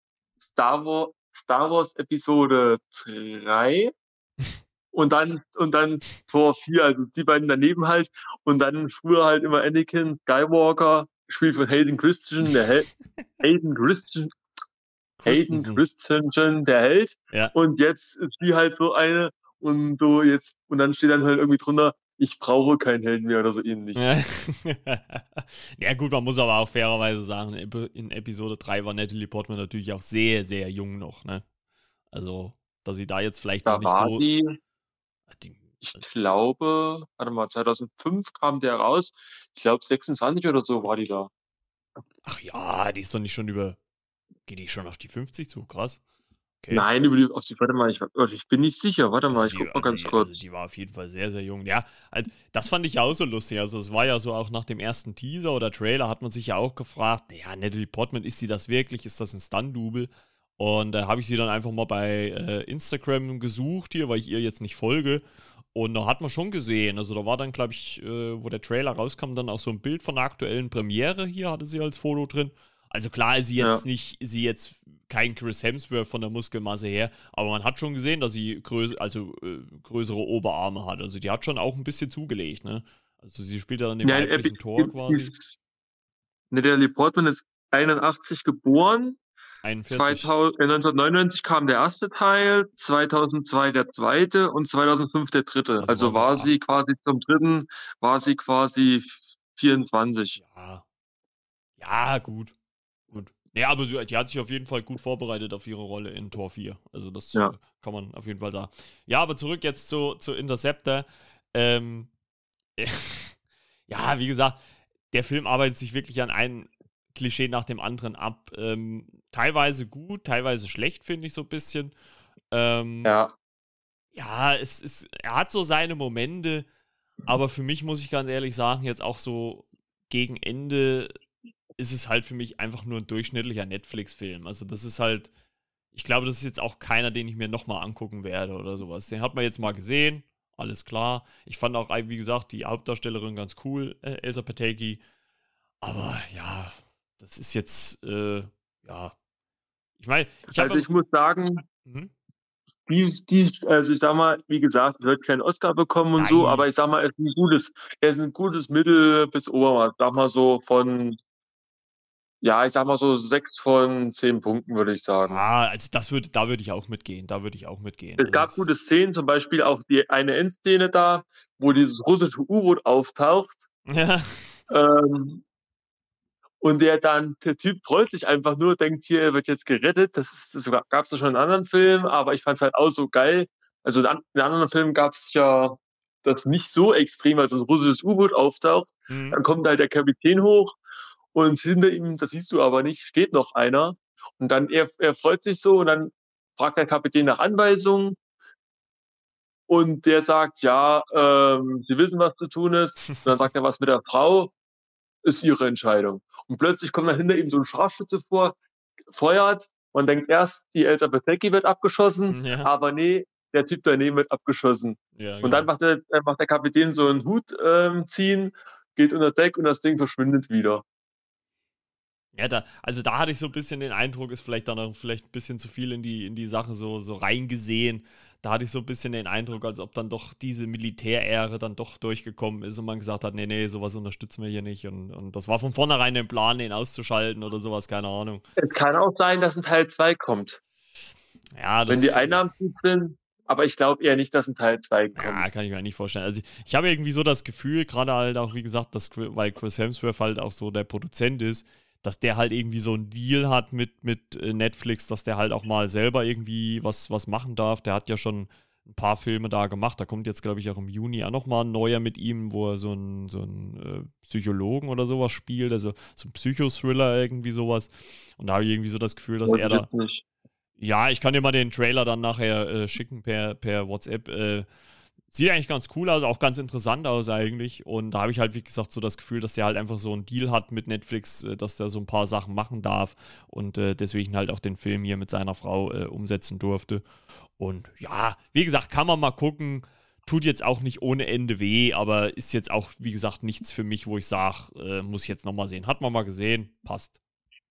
Star Wars, Star Wars Episode 3 und dann, und dann Tor 4, also die beiden daneben halt. Und dann früher halt immer Anakin Skywalker, gespielt von Hayden Christensen, der Held. Hayden Christensen. Hayden Christensen, der Held. Ja. Und jetzt ist die halt so eine und so jetzt, und dann steht dann halt irgendwie drunter, ich brauche keinen Helden mehr oder so ähnlich. ja, gut, man muss aber auch fairerweise sagen, in Episode 3 war Natalie Portman natürlich auch sehr, sehr jung noch, ne? Also, dass sie da jetzt vielleicht da noch nicht so. Die, die, ich glaube, warte mal, 2005 kam der raus. Ich glaube, 26 oder so war die da. Ach ja, die ist doch nicht schon über Geht die schon auf die 50 zu? Krass. Okay. Nein, über die, auf die, warte mal, ich, ich bin nicht sicher. Warte mal, also ich guck mal also ganz die, kurz. Also die war auf jeden Fall sehr, sehr jung. Ja, also das fand ich auch so lustig. Also es war ja so auch nach dem ersten Teaser oder Trailer hat man sich ja auch gefragt, ja, Natalie Portman, ist sie das wirklich? Ist das ein Stunt-Double? Und da äh, habe ich sie dann einfach mal bei äh, Instagram gesucht hier, weil ich ihr jetzt nicht folge. Und da hat man schon gesehen, also da war dann, glaube ich, äh, wo der Trailer rauskam, dann auch so ein Bild von der aktuellen Premiere hier, hatte sie als Foto drin. Also klar ist sie jetzt ja. nicht, sie jetzt kein Chris Hemsworth von der Muskelmasse her, aber man hat schon gesehen, dass sie größ also, äh, größere Oberarme hat. Also die hat schon auch ein bisschen zugelegt, ne? Also sie spielt ja dann im ja, weiblichen äh, Tor quasi. Natalie Portman ist 81 geboren 41. 2000, 1999 kam der erste Teil, 2002 der zweite und 2005 der dritte. Also, also war sie quasi zum dritten, war sie quasi 24. Ja, ja gut. Gut. Ja, aber sie, die hat sich auf jeden Fall gut vorbereitet auf ihre Rolle in Tor 4. Also das ja. Äh, kann man auf jeden Fall sagen. Ja, aber zurück jetzt zu, zu Interceptor. Ähm, ja, wie gesagt, der Film arbeitet sich wirklich an einem Klischee nach dem anderen ab. Ähm, teilweise gut, teilweise schlecht, finde ich so ein bisschen. Ähm, ja. Ja, es ist, er hat so seine Momente, aber für mich muss ich ganz ehrlich sagen, jetzt auch so gegen Ende ist es halt für mich einfach nur ein durchschnittlicher Netflix-Film. Also das ist halt, ich glaube, das ist jetzt auch keiner, den ich mir nochmal angucken werde oder sowas. Den hat man jetzt mal gesehen, alles klar. Ich fand auch, wie gesagt, die Hauptdarstellerin ganz cool, äh, Elsa Pateki. Aber ja, das ist jetzt, äh, ja. Ich meine, ich Also ich muss sagen, mhm. die, die, also ich sag mal, wie gesagt, wird keinen Oscar bekommen und Nein. so, aber ich sag mal, er ist ein gutes, er ist ein gutes Mittel bis Obermaß. Sag mal so von, ja, ich sag mal so sechs von zehn Punkten, würde ich sagen. Ah, also das würde, da würde ich auch mitgehen. Da würde ich auch mitgehen. Es also gab gute Szenen, zum Beispiel auch die eine Endszene da, wo dieses russische U-Boot auftaucht. Ja. Ähm, und der dann, der Typ freut sich einfach nur, denkt hier, er wird jetzt gerettet. Das, das gab es ja schon in anderen Filmen, aber ich fand es halt auch so geil. Also in, in anderen Filmen gab es ja das nicht so extrem, als ein russisches U-Boot auftaucht. Mhm. Dann kommt halt der Kapitän hoch und hinter ihm, das siehst du aber nicht, steht noch einer. Und dann, er, er freut sich so und dann fragt der Kapitän nach Anweisungen. Und der sagt, ja, ähm, Sie wissen, was zu tun ist. Und dann sagt er was mit der Frau ist ihre Entscheidung. Und plötzlich kommt dann hinter ihm so ein Scharfschütze vor, feuert. Man denkt erst, die Elsa Betecki wird abgeschossen, ja. aber nee, der Typ daneben wird abgeschossen. Ja, genau. Und dann genau. macht der, macht der Kapitän so einen Hut ähm, ziehen, geht unter Deck und das Ding verschwindet wieder. Ja, da, also da hatte ich so ein bisschen den Eindruck, ist vielleicht dann auch vielleicht ein bisschen zu viel in die, in die Sache so, so reingesehen da hatte ich so ein bisschen den Eindruck, als ob dann doch diese Militäräre dann doch durchgekommen ist und man gesagt hat, nee, nee, sowas unterstützen wir hier nicht. Und, und das war von vornherein der Plan, den auszuschalten oder sowas, keine Ahnung. Es kann auch sein, dass ein Teil 2 kommt. Ja, das Wenn die Einnahmen gut sind, aber ich glaube eher nicht, dass ein Teil 2 kommt. Ja, kann ich mir nicht vorstellen. Also ich, ich habe irgendwie so das Gefühl, gerade halt auch, wie gesagt, dass, weil Chris Hemsworth halt auch so der Produzent ist, dass der halt irgendwie so einen Deal hat mit, mit äh, Netflix, dass der halt auch mal selber irgendwie was, was machen darf. Der hat ja schon ein paar Filme da gemacht. Da kommt jetzt, glaube ich, auch im Juni auch nochmal ein neuer mit ihm, wo er so einen so äh, Psychologen oder sowas spielt, also so ein Psychothriller, irgendwie sowas. Und da habe ich irgendwie so das Gefühl, dass das er da. Nicht. Ja, ich kann dir mal den Trailer dann nachher äh, schicken per, per WhatsApp. Äh, Sieht eigentlich ganz cool aus, auch ganz interessant aus eigentlich. Und da habe ich halt, wie gesagt, so das Gefühl, dass der halt einfach so einen Deal hat mit Netflix, äh, dass der so ein paar Sachen machen darf und äh, deswegen halt auch den Film hier mit seiner Frau äh, umsetzen durfte. Und ja, wie gesagt, kann man mal gucken. Tut jetzt auch nicht ohne Ende weh, aber ist jetzt auch, wie gesagt, nichts für mich, wo ich sage, äh, muss ich jetzt nochmal sehen. Hat man mal gesehen, passt.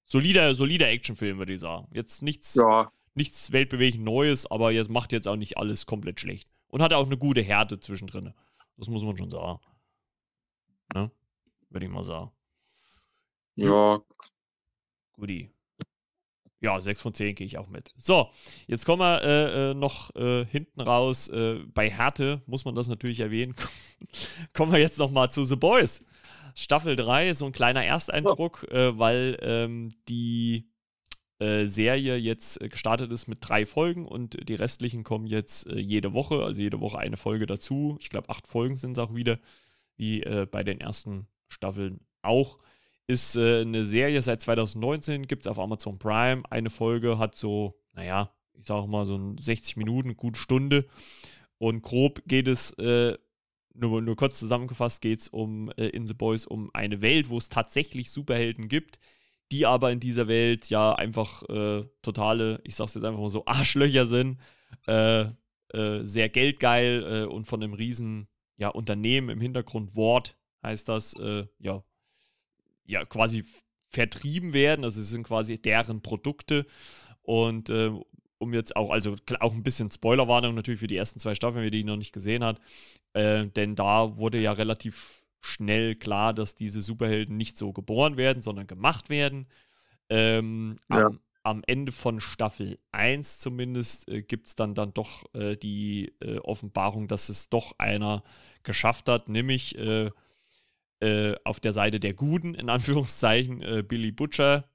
Solider, solider Actionfilm, würde ich sagen. Jetzt nichts, ja. nichts weltbewegend Neues, aber jetzt macht jetzt auch nicht alles komplett schlecht. Und hat auch eine gute Härte zwischendrin. Das muss man schon sagen. Ne? Würde ich mal sagen. Ja. Guti. Ja, 6 von 10 gehe ich auch mit. So, jetzt kommen wir äh, äh, noch äh, hinten raus. Äh, bei Härte muss man das natürlich erwähnen. kommen wir jetzt noch mal zu The Boys. Staffel 3, so ein kleiner Ersteindruck, oh. weil ähm, die äh, Serie jetzt äh, gestartet ist mit drei Folgen und die restlichen kommen jetzt äh, jede Woche, also jede Woche eine Folge dazu. Ich glaube, acht Folgen sind es auch wieder, wie bei den ersten Staffeln auch. ist eine Serie seit 2019, gibt es auf Amazon Prime. Eine Folge hat so, naja, ich sage mal so 60 Minuten, gute Stunde. Und grob geht es, nur, nur kurz zusammengefasst, geht es um In the Boys um eine Welt, wo es tatsächlich Superhelden gibt, die aber in dieser Welt ja einfach äh, totale, ich sag's jetzt einfach mal so, Arschlöcher sind, äh, äh, sehr geldgeil äh, und von einem riesen ja, Unternehmen im Hintergrund, Ward heißt das, ja, ja, quasi vertrieben werden. Also es sind quasi deren Produkte. Und äh, um jetzt auch, also auch ein bisschen Spoilerwarnung natürlich für die ersten zwei Staffeln, wer die noch nicht gesehen hat. Äh, denn da wurde ja relativ schnell klar, dass diese Superhelden nicht so geboren werden, sondern gemacht werden. Ähm, ja. am, am, Ende von Staffel 1 zumindest äh, gibt es dann, dann doch äh, die äh, Offenbarung, dass es doch einer geschafft hat, nämlich äh, äh, auf der Seite der Guten, in Anführungszeichen, äh, Billy Butcher.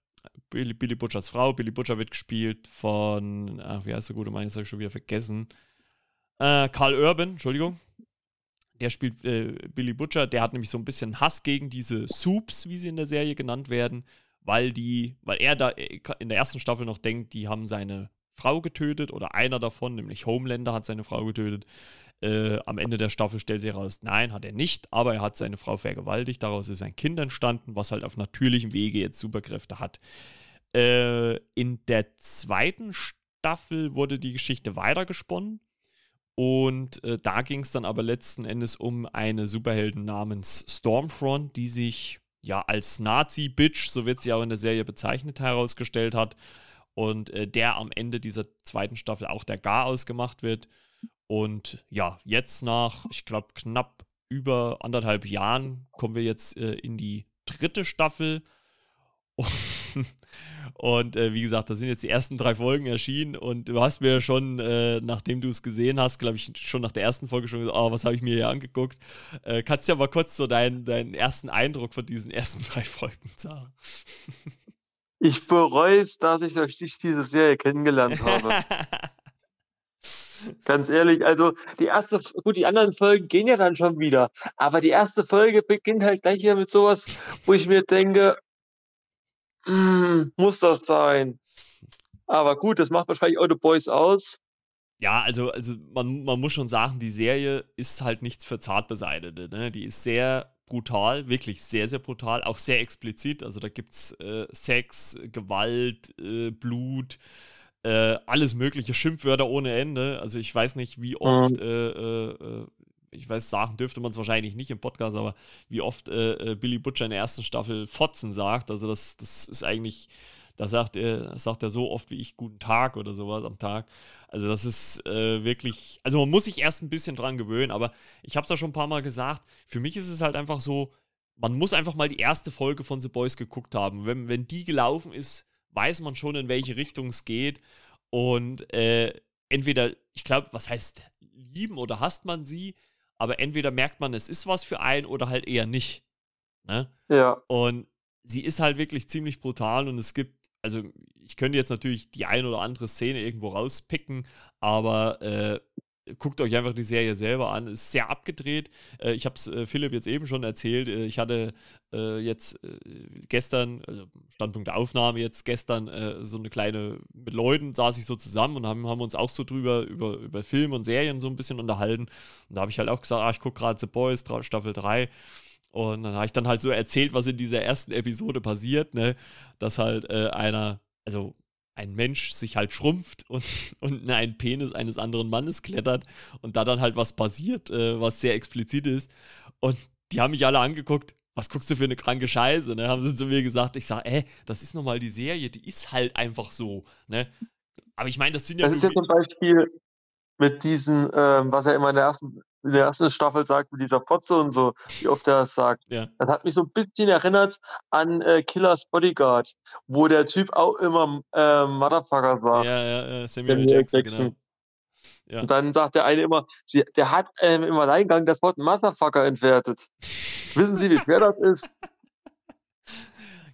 Billy, Billy Butchers Frau. Billy Butcher wird gespielt von, ach, wie heißt der gute Mann? Jetzt habe ich schon wieder vergessen. Äh, Carl Urban, Entschuldigung. Der spielt äh, Billy Butcher. Der hat nämlich so ein bisschen Hass gegen diese Soups, wie sie in der Serie genannt werden, weil die, weil er da äh, in der ersten Staffel noch denkt, die haben seine Frau getötet oder einer davon, nämlich Homelander hat seine Frau getötet. Äh, am Ende der Staffel stellt sich heraus, nein, hat er nicht, aber er hat seine Frau vergewaltigt. Daraus ist ein Kind entstanden, was halt auf natürlichem Wege jetzt Superkräfte hat. Äh, in der zweiten Staffel wurde die Geschichte weitergesponnen. Und äh, da ging es dann aber letzten Endes um eine Superhelden namens Stormfront, die sich ja als Nazi-Bitch, so wird sie auch in der Serie bezeichnet, herausgestellt hat. Und äh, der am Ende dieser zweiten Staffel auch der Gar ausgemacht wird. Und ja, jetzt nach, ich glaube, knapp über anderthalb Jahren kommen wir jetzt äh, in die dritte Staffel. Und, äh, wie gesagt, da sind jetzt die ersten drei Folgen erschienen und du hast mir schon, äh, nachdem du es gesehen hast, glaube ich, schon nach der ersten Folge schon gesagt, oh, was habe ich mir hier angeguckt. Äh, kannst du ja mal kurz so deinen, deinen ersten Eindruck von diesen ersten drei Folgen sagen? Ich bereue es, dass ich durch diese Serie kennengelernt habe. Ganz ehrlich, also die erste, gut, die anderen Folgen gehen ja dann schon wieder, aber die erste Folge beginnt halt gleich hier mit sowas, wo ich mir denke, mm, muss das sein? Aber gut, das macht wahrscheinlich auch The Boys aus. Ja, also, also man, man muss schon sagen, die Serie ist halt nichts für Zartbeseitete. Ne? Die ist sehr brutal, wirklich sehr, sehr brutal, auch sehr explizit. Also da gibt es äh, Sex, Gewalt, äh, Blut, äh, alles mögliche, Schimpfwörter ohne Ende. Also ich weiß nicht, wie oft, mhm. Ich weiß, sagen dürfte man es wahrscheinlich nicht im Podcast, aber wie oft äh, äh, Billy Butcher in der ersten Staffel Fotzen sagt. Also das, das ist eigentlich, da sagt er, sagt er so oft wie ich guten Tag oder sowas am Tag. Also das ist äh, wirklich, also man muss sich erst ein bisschen dran gewöhnen, aber ich habe es ja schon ein paar Mal gesagt, für mich ist es halt einfach so, man muss einfach mal die erste Folge von The Boys geguckt haben. Wenn, wenn die gelaufen ist, weiß man schon, in welche Richtung es geht. Und äh, entweder, ich glaube, was heißt lieben oder hasst man sie, aber entweder merkt man, es ist was für einen oder halt eher nicht. Ne? Ja. Und sie ist halt wirklich ziemlich brutal und es gibt, also ich könnte jetzt natürlich die ein oder andere Szene irgendwo rauspicken, aber äh, guckt euch einfach die Serie selber an. Ist sehr abgedreht. Äh, ich habe es äh, Philipp jetzt eben schon erzählt. Äh, ich hatte jetzt gestern, also Standpunkt der Aufnahme jetzt gestern, so eine kleine, mit Leuten saß ich so zusammen und haben, haben uns auch so drüber, über, über Film und Serien so ein bisschen unterhalten. Und da habe ich halt auch gesagt, ah, ich gucke gerade The Boys, Staffel 3. Und dann habe ich dann halt so erzählt, was in dieser ersten Episode passiert, ne? Dass halt einer, also ein Mensch sich halt schrumpft und, und in einen Penis eines anderen Mannes klettert und da dann halt was passiert, äh, was sehr explizit ist. Und die haben mich alle angeguckt, was guckst du für eine kranke Scheiße, ne? Haben sie zu mir gesagt. Ich sage, ey, das ist nochmal die Serie, die ist halt einfach so, ne? Aber ich meine, das sind ja. Das ist ja zum Beispiel mit diesen, ähm, was er immer in der ersten in der ersten Staffel sagt, mit dieser Potze und so, wie oft er das sagt. Ja. Das hat mich so ein bisschen erinnert an äh, Killers Bodyguard, wo der Typ auch immer äh, Motherfucker sagt. Ja, ja, ja, Samuel Jackson, Jackson, genau. Ja. Und dann sagt der eine immer, sie, der hat ähm, im Alleingang das Wort Motherfucker entwertet. Wissen Sie, wie schwer das ist?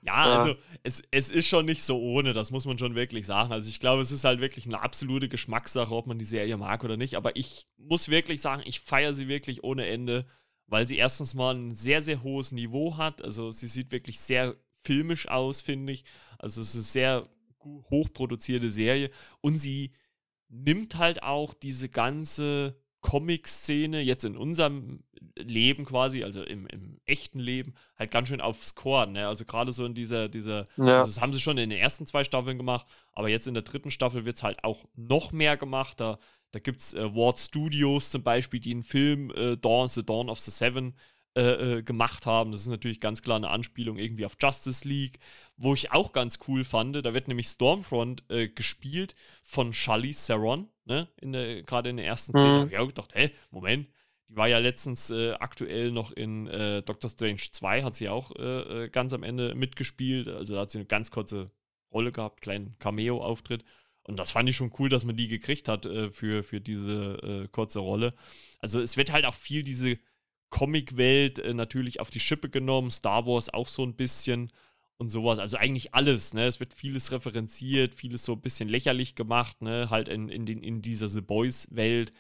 Ja, also es, es ist schon nicht so ohne, das muss man schon wirklich sagen. Also ich glaube, es ist halt wirklich eine absolute Geschmackssache, ob man die Serie mag oder nicht. Aber ich muss wirklich sagen, ich feiere sie wirklich ohne Ende, weil sie erstens mal ein sehr, sehr hohes Niveau hat. Also sie sieht wirklich sehr filmisch aus, finde ich. Also es ist eine sehr hochproduzierte Serie und sie nimmt halt auch diese ganze Comic-Szene jetzt in unserem Leben quasi, also im, im echten Leben, halt ganz schön aufs Korn. Ne? Also gerade so in dieser, dieser, ja. also das haben sie schon in den ersten zwei Staffeln gemacht, aber jetzt in der dritten Staffel wird es halt auch noch mehr gemacht. Da, da gibt es äh, Ward Studios zum Beispiel, die einen Film äh, Dawn, The Dawn of the Seven äh, äh, gemacht haben. Das ist natürlich ganz klar eine Anspielung irgendwie auf Justice League, wo ich auch ganz cool fand. Da wird nämlich Stormfront äh, gespielt von Charlize Theron, ne? gerade in der ersten Szene. Mhm. Da habe ich auch gedacht, hä, Moment, die war ja letztens äh, aktuell noch in äh, Doctor Strange 2, hat sie auch äh, äh, ganz am Ende mitgespielt. Also da hat sie eine ganz kurze Rolle gehabt, kleinen Cameo-Auftritt. Und das fand ich schon cool, dass man die gekriegt hat äh, für, für diese äh, kurze Rolle. Also es wird halt auch viel diese Comic-Welt natürlich auf die Schippe genommen, Star Wars auch so ein bisschen und sowas. Also eigentlich alles, ne? Es wird vieles referenziert, vieles so ein bisschen lächerlich gemacht, ne? Halt in, in, den, in dieser The Boys-Welt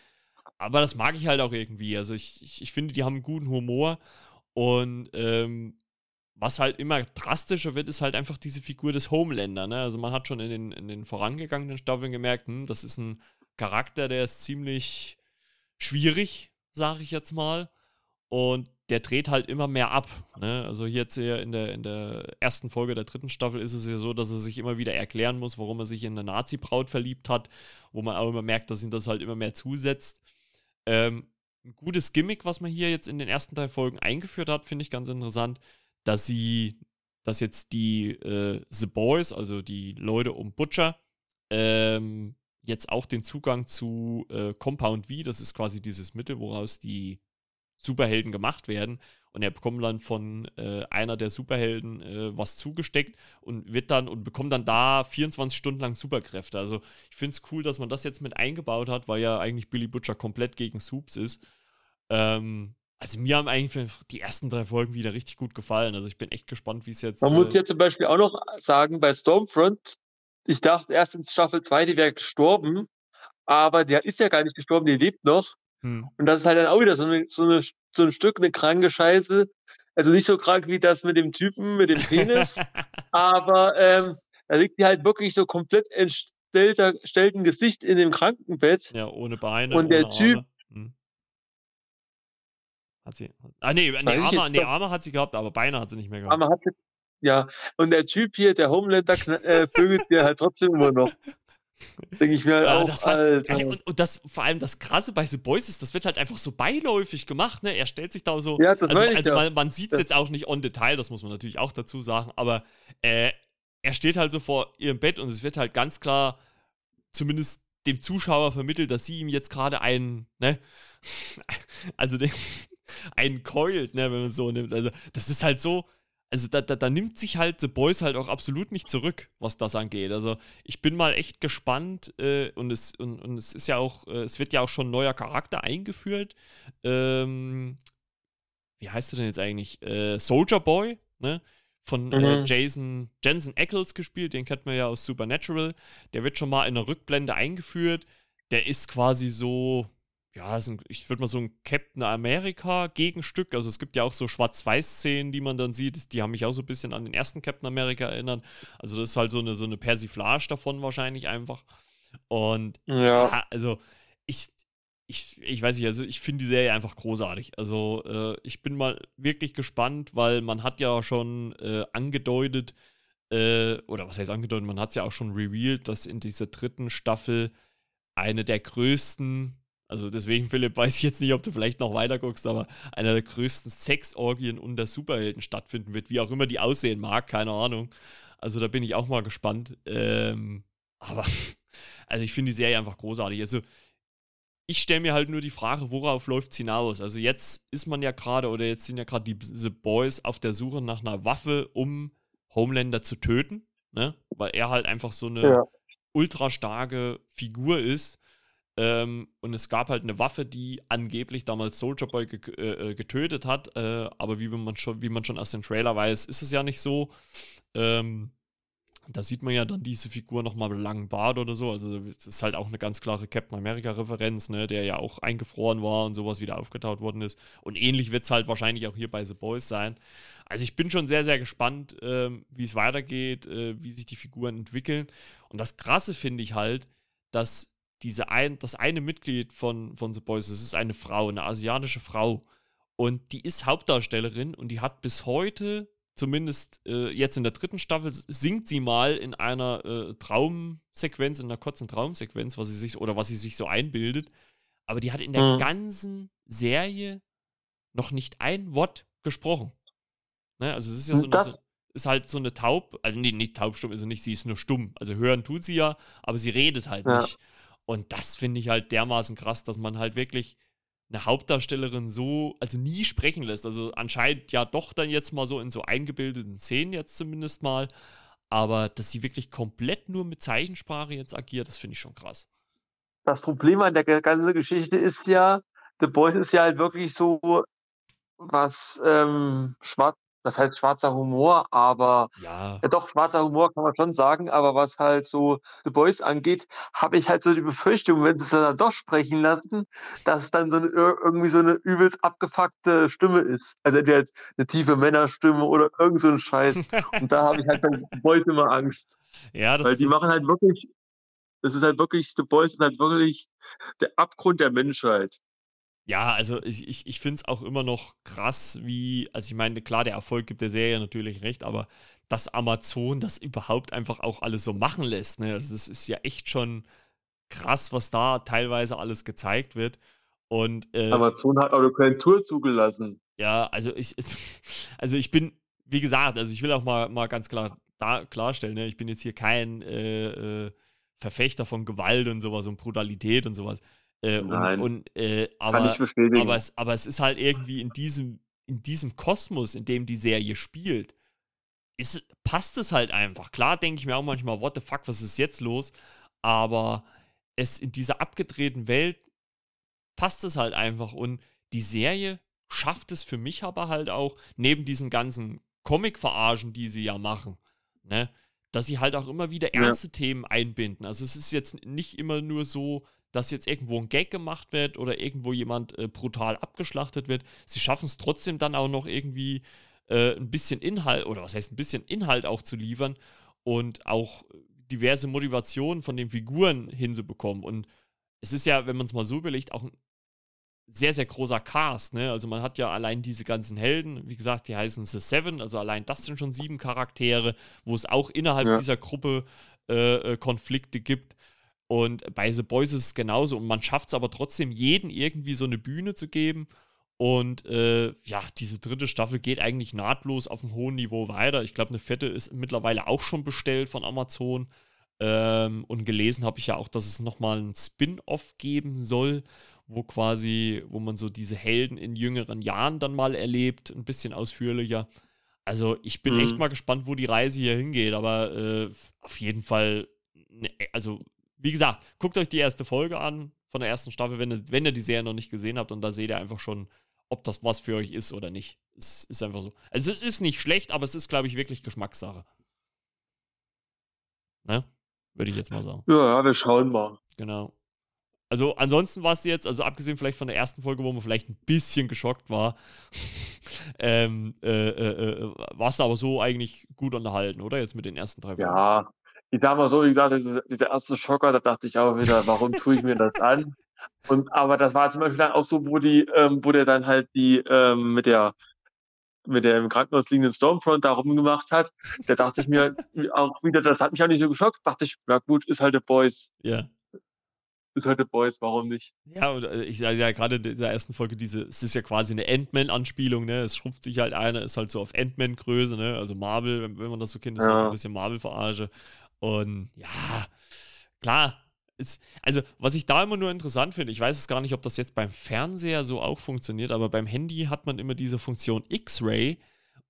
aber das mag ich halt auch irgendwie. Also ich, ich, ich finde, die haben einen guten Humor und ähm, was halt immer drastischer wird, ist halt einfach diese Figur des Homelander. Ne? Also man hat schon in den, in den vorangegangenen Staffeln gemerkt, hm, das ist ein Charakter, der ist ziemlich schwierig, sage ich jetzt mal. Und der dreht halt immer mehr ab. Ne? Also jetzt in der, in der ersten Folge der dritten Staffel ist es ja so, dass er sich immer wieder erklären muss, warum er sich in eine Nazi-Braut verliebt hat, wo man auch immer merkt, dass ihm das halt immer mehr zusetzt. Ähm, ein gutes Gimmick, was man hier jetzt in den ersten drei Folgen eingeführt hat, finde ich ganz interessant, dass sie, dass jetzt die äh, The Boys, also die Leute um Butcher, ähm, jetzt auch den Zugang zu äh, Compound V, das ist quasi dieses Mittel, woraus die Superhelden gemacht werden. Und er bekommt dann von äh, einer der Superhelden äh, was zugesteckt und wird dann und bekommt dann da 24 Stunden lang Superkräfte. Also ich finde es cool, dass man das jetzt mit eingebaut hat, weil ja eigentlich Billy Butcher komplett gegen Soups ist. Ähm, also mir haben eigentlich die ersten drei Folgen wieder richtig gut gefallen. Also ich bin echt gespannt, wie es jetzt. Man äh, muss ja zum Beispiel auch noch sagen, bei Stormfront, ich dachte erst in Staffel 2, die wäre gestorben, aber der ist ja gar nicht gestorben, die lebt noch. Hm. Und das ist halt dann auch wieder so, eine, so, eine, so ein Stück eine kranke Scheiße. Also nicht so krank wie das mit dem Typen, mit dem Penis, aber ähm, da liegt die halt wirklich so komplett entstellten Gesicht in dem Krankenbett. Ja, ohne Beine. Und der Typ. Hm. Hat sie. Ah, nee, nee, Arme, nee, Arme hat sie gehabt, aber Beine hat sie nicht mehr gehabt. Arme hat sie, ja, und der Typ hier, der Homelander, äh, vögelt dir halt trotzdem immer noch. Denke ich mir halt ja, auch, das war, und, und, das vor allem das Krasse bei The Boys ist, das wird halt einfach so beiläufig gemacht, ne? Er stellt sich da so. Ja, das also also man, man sieht es jetzt auch nicht on Detail, das muss man natürlich auch dazu sagen, aber äh, er steht halt so vor ihrem Bett und es wird halt ganz klar, zumindest dem Zuschauer vermittelt, dass sie ihm jetzt gerade einen, ne? Also den, einen keult, ne, wenn man so nimmt. Also, das ist halt so, also da, da, da, nimmt sich halt The Boys halt auch absolut nicht zurück, was das angeht. Also ich bin mal echt gespannt äh, und, es, und, und es ist ja auch, äh, es wird ja auch schon ein neuer Charakter eingeführt. Ähm, wie heißt er denn jetzt eigentlich? Äh, Soldier Boy, ne? Von äh, mhm. Jason Jensen Ackles gespielt, den kennt man ja aus Supernatural. Der wird schon mal in der Rückblende eingeführt. Der ist quasi so, ja, ein, ich würde mal so ein Captain America Gegenstück. Also es gibt ja auch so Schwarz-Weiß-Szenen, die man dann sieht. Die haben mich auch so ein bisschen an den ersten Captain America erinnert. Also das ist halt so eine, so eine Persiflage davon wahrscheinlich einfach. Und ja, ja also ich, ich, ich weiß nicht, also ich finde die Serie einfach großartig. Also äh, ich bin mal wirklich gespannt, weil man hat ja schon äh, angedeutet, äh, oder was heißt angedeutet, man hat es ja auch schon revealed, dass in dieser dritten Staffel eine der größten also deswegen, Philipp, weiß ich jetzt nicht, ob du vielleicht noch weiter guckst, aber einer der größten Sexorgien unter Superhelden stattfinden wird, wie auch immer die aussehen mag, keine Ahnung. Also da bin ich auch mal gespannt. Ähm, aber, also ich finde die Serie einfach großartig. Also ich stelle mir halt nur die Frage, worauf läuft es hinaus? Also jetzt ist man ja gerade, oder jetzt sind ja gerade diese Boys auf der Suche nach einer Waffe, um Homelander zu töten, ne? Weil er halt einfach so eine ja. ultra starke Figur ist ähm, und es gab halt eine Waffe, die angeblich damals Soldier Boy ge äh, äh, getötet hat. Äh, aber wie man, schon, wie man schon aus dem Trailer weiß, ist es ja nicht so. Ähm, da sieht man ja dann diese Figur nochmal mit langen Bart oder so. Also, es ist halt auch eine ganz klare Captain America-Referenz, ne, der ja auch eingefroren war und sowas wieder aufgetaut worden ist. Und ähnlich wird es halt wahrscheinlich auch hier bei The Boys sein. Also ich bin schon sehr, sehr gespannt, ähm, wie es weitergeht, äh, wie sich die Figuren entwickeln. Und das Krasse finde ich halt, dass diese ein, das eine Mitglied von, von The Boys, das ist eine Frau, eine asiatische Frau. Und die ist Hauptdarstellerin und die hat bis heute, zumindest äh, jetzt in der dritten Staffel, singt sie mal in einer äh, Traumsequenz, in einer kurzen Traumsequenz, was sie sich, oder was sie sich so einbildet. Aber die hat in der mhm. ganzen Serie noch nicht ein Wort gesprochen. Ne? Also es ist ja so eine, so, ist halt so eine Taub, also nee, nicht taubstumm ist sie nicht, sie ist nur stumm. Also hören tut sie ja, aber sie redet halt ja. nicht. Und das finde ich halt dermaßen krass, dass man halt wirklich eine Hauptdarstellerin so, also nie sprechen lässt. Also anscheinend ja doch dann jetzt mal so in so eingebildeten Szenen jetzt zumindest mal. Aber dass sie wirklich komplett nur mit Zeichensprache jetzt agiert, das finde ich schon krass. Das Problem an der ganzen Geschichte ist ja, The Boys ist ja halt wirklich so was ähm, schwarz, das heißt schwarzer Humor, aber ja. ja. doch, schwarzer Humor kann man schon sagen, aber was halt so The Boys angeht, habe ich halt so die Befürchtung, wenn sie es dann doch sprechen lassen, dass es dann so eine, irgendwie so eine übelst abgefuckte Stimme ist. Also entweder eine tiefe Männerstimme oder irgend so ein Scheiß. Und da habe ich halt bei The Boys immer Angst. Ja, das Weil die ist machen halt wirklich, das ist halt wirklich, The Boys ist halt wirklich der Abgrund der Menschheit. Ja, also ich, ich, ich finde es auch immer noch krass, wie, also ich meine, klar, der Erfolg gibt der Serie natürlich recht, aber dass Amazon das überhaupt einfach auch alles so machen lässt, ne? Also das ist ja echt schon krass, was da teilweise alles gezeigt wird. Und, äh, Amazon hat auch keine Tour zugelassen. Ja, also ich, also ich bin, wie gesagt, also ich will auch mal, mal ganz klar da, klarstellen, ne? ich bin jetzt hier kein äh, äh, Verfechter von Gewalt und sowas und Brutalität und sowas. Äh, Nein. Und, und äh, aber, Kann ich bestätigen. Aber es, aber es ist halt irgendwie in diesem, in diesem Kosmos, in dem die Serie spielt, ist, passt es halt einfach. Klar denke ich mir auch manchmal, what the fuck, was ist jetzt los? Aber es in dieser abgedrehten Welt passt es halt einfach. Und die Serie schafft es für mich aber halt auch, neben diesen ganzen Comic-Verarschen, die sie ja machen, ne, dass sie halt auch immer wieder ernste ja. Themen einbinden. Also es ist jetzt nicht immer nur so, dass jetzt irgendwo ein Gag gemacht wird oder irgendwo jemand äh, brutal abgeschlachtet wird. Sie schaffen es trotzdem dann auch noch irgendwie äh, ein bisschen Inhalt, oder was heißt ein bisschen Inhalt auch zu liefern und auch diverse Motivationen von den Figuren hinzubekommen. Und es ist ja, wenn man es mal so überlegt, auch ein sehr, sehr großer Cast. Ne? Also man hat ja allein diese ganzen Helden, wie gesagt, die heißen The Seven, also allein das sind schon sieben Charaktere, wo es auch innerhalb ja. dieser Gruppe äh, äh Konflikte gibt. Und bei The Boys ist es genauso. Und man schafft es aber trotzdem, jeden irgendwie so eine Bühne zu geben. Und äh, ja, diese dritte Staffel geht eigentlich nahtlos auf einem hohen Niveau weiter. Ich glaube, eine fette ist mittlerweile auch schon bestellt von Amazon. Ähm, und gelesen habe ich ja auch, dass es nochmal ein Spin-off geben soll, wo quasi, wo man so diese Helden in jüngeren Jahren dann mal erlebt, ein bisschen ausführlicher. Also ich bin mhm. echt mal gespannt, wo die Reise hier hingeht, aber äh, auf jeden Fall, ne, also wie gesagt, guckt euch die erste Folge an von der ersten Staffel, wenn ihr, wenn ihr die Serie noch nicht gesehen habt und da seht ihr einfach schon, ob das was für euch ist oder nicht. Es ist einfach so. Also es ist nicht schlecht, aber es ist, glaube ich, wirklich Geschmackssache. Ne? Würde ich jetzt mal sagen. Ja, wir schauen mal. Genau. Also ansonsten war es jetzt, also abgesehen vielleicht von der ersten Folge, wo man vielleicht ein bisschen geschockt war, ähm, äh, äh, äh, war es aber so eigentlich gut unterhalten, oder? Jetzt mit den ersten drei Folgen. Ja, ich sag mal so, wie gesagt, diese, dieser erste Schocker, da dachte ich auch wieder, warum tue ich mir das an? Und aber das war zum Beispiel dann auch so, wo die, ähm, wo der dann halt die ähm, mit der mit der im Krankenhaus liegenden Stormfront da rumgemacht hat, da dachte ich mir auch wieder, das hat mich auch nicht so geschockt, dachte ich, ja gut, ist halt der Boys. Ja. Ist halt der Boys, warum nicht? Ja, und äh, ich sage ja gerade in dieser ersten Folge, diese, es ist ja quasi eine Ant-Man-Anspielung, ne? Es schrumpft sich halt einer, ist halt so auf Ant-Man-Größe, ne? Also Marvel, wenn, man das so kennt, ist ja. so ein bisschen Marvel-Verarsche. Und ja, klar, ist, also was ich da immer nur interessant finde, ich weiß es gar nicht, ob das jetzt beim Fernseher so auch funktioniert, aber beim Handy hat man immer diese Funktion X-Ray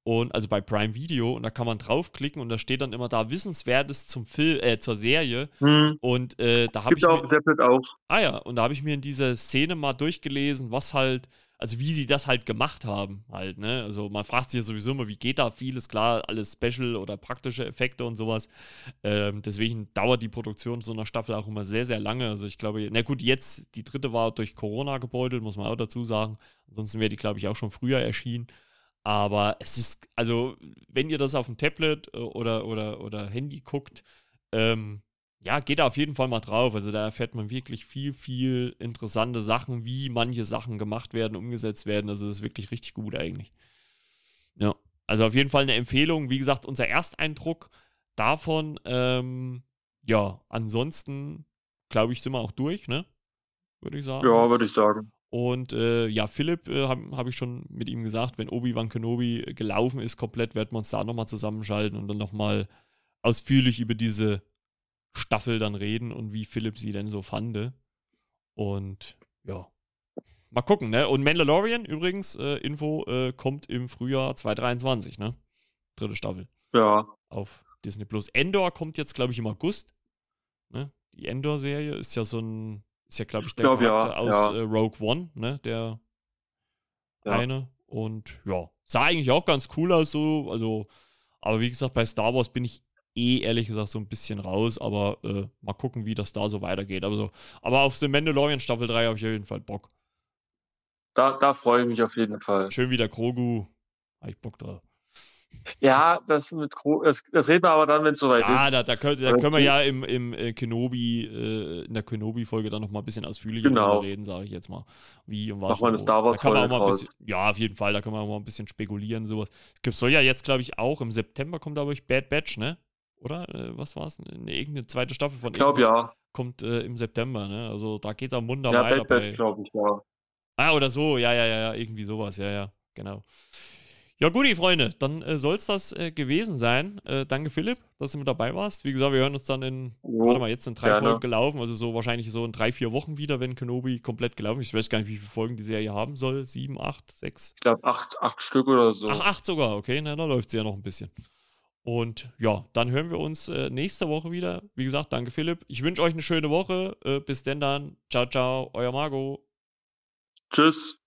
und also bei Prime Video und da kann man draufklicken und da steht dann immer da Wissenswertes zum Film, äh, zur Serie hm. und äh, da habe ich auch, mir, auch. Ah ja, und da habe ich mir in dieser Szene mal durchgelesen, was halt also wie sie das halt gemacht haben, halt, ne? Also man fragt sich ja sowieso immer, wie geht da vieles, klar, alles Special oder praktische Effekte und sowas. Ähm, deswegen dauert die Produktion so einer Staffel auch immer sehr, sehr lange. Also ich glaube, na gut, jetzt, die dritte war durch Corona gebeutelt, muss man auch dazu sagen. Ansonsten wäre die, glaube ich, auch schon früher erschienen. Aber es ist, also, wenn ihr das auf dem Tablet äh, oder, oder, oder Handy guckt, ähm, ja, geht da auf jeden Fall mal drauf. Also da erfährt man wirklich viel, viel interessante Sachen, wie manche Sachen gemacht werden, umgesetzt werden. Also das ist wirklich richtig gut eigentlich. Ja, also auf jeden Fall eine Empfehlung. Wie gesagt, unser Ersteindruck davon, ähm, ja, ansonsten, glaube ich, sind wir auch durch, ne? Würde ich sagen. Ja, würde ich sagen. Und äh, ja, Philipp, äh, habe hab ich schon mit ihm gesagt, wenn Obi-Wan Kenobi gelaufen ist komplett, werden wir uns da nochmal zusammenschalten und dann nochmal ausführlich über diese Staffel dann reden und wie Philipp sie denn so fand. Und ja, mal gucken, ne? Und Mandalorian übrigens, äh, Info, äh, kommt im Frühjahr 2023, ne? Dritte Staffel. Ja. Auf Disney Plus. Endor kommt jetzt, glaube ich, im August. Ne? Die Endor-Serie ist ja so ein ist ja, glaube ich, der glaub, Charakter ja, aus ja. Äh, Rogue One, ne? Der Ja. eine. Und ja, sah eigentlich auch ganz cool aus so. Also, aber wie gesagt, bei Star Wars bin ich eh ehrlich gesagt so ein bisschen raus, aber äh, mal gucken, wie das da so weitergeht. Aber, so, aber auf The Mandalorian Staffel 3 habe ich auf jeden Fall Bock. Da, da freue ich mich auf jeden Fall. Schön wie der Grogu. Habe ich Bock drauf. Ja, das mit Gro das, das reden wir aber dann, wenn es soweit Ja, ist. da, da, könnt, da können wir ja im, im äh, Kenobi, äh, in der Kenobi-Folge dann nochmal ein bisschen ausführlicher Genau. drüber reden, sage ich jetzt mal. Wie und was. Machen wir eine. Star kann man mal ein draus. bisschen, Ja, auf jeden Fall, da können wir auch mal ein bisschen spekulieren, sowas. Es gibt- soll ja jetzt, glaube ich, auch im September kommt, glaube ich, Bad Batch, ne? Oder? Äh, was war es? Ne, irgendeine zweite Staffel von Ich glaube ja. kommt äh, im September, ne? Also da geht es am Wunder Ja, weiter. Bad glaube ich, ja. Ah, oder so, ja, ja, ja, ja, irgendwie sowas, ja, ja, genau. Ja, gut, Freunde, dann äh, soll es das äh, gewesen sein. Äh, danke, Philipp, dass du mit dabei warst. Wie gesagt, wir hören uns dann in, Jo, warte mal, jetzt sind drei gerne. Folgen gelaufen, also so wahrscheinlich so in drei, vier Wochen wieder, wenn Kenobi komplett gelaufen ist. Ich weiß gar nicht, wie viele Folgen die Serie haben soll. Sieben, acht, sechs? Ich glaube, acht, acht Stück oder so. Ach, acht sogar, okay, na, da läuft sie ja noch ein bisschen. Und ja, dann hören wir uns äh, nächste Woche wieder. Wie gesagt, danke, Philipp. Ich wünsche euch eine schöne Woche. Äh, bis denn dann. Ciao, ciao, euer Margot. Tschüss.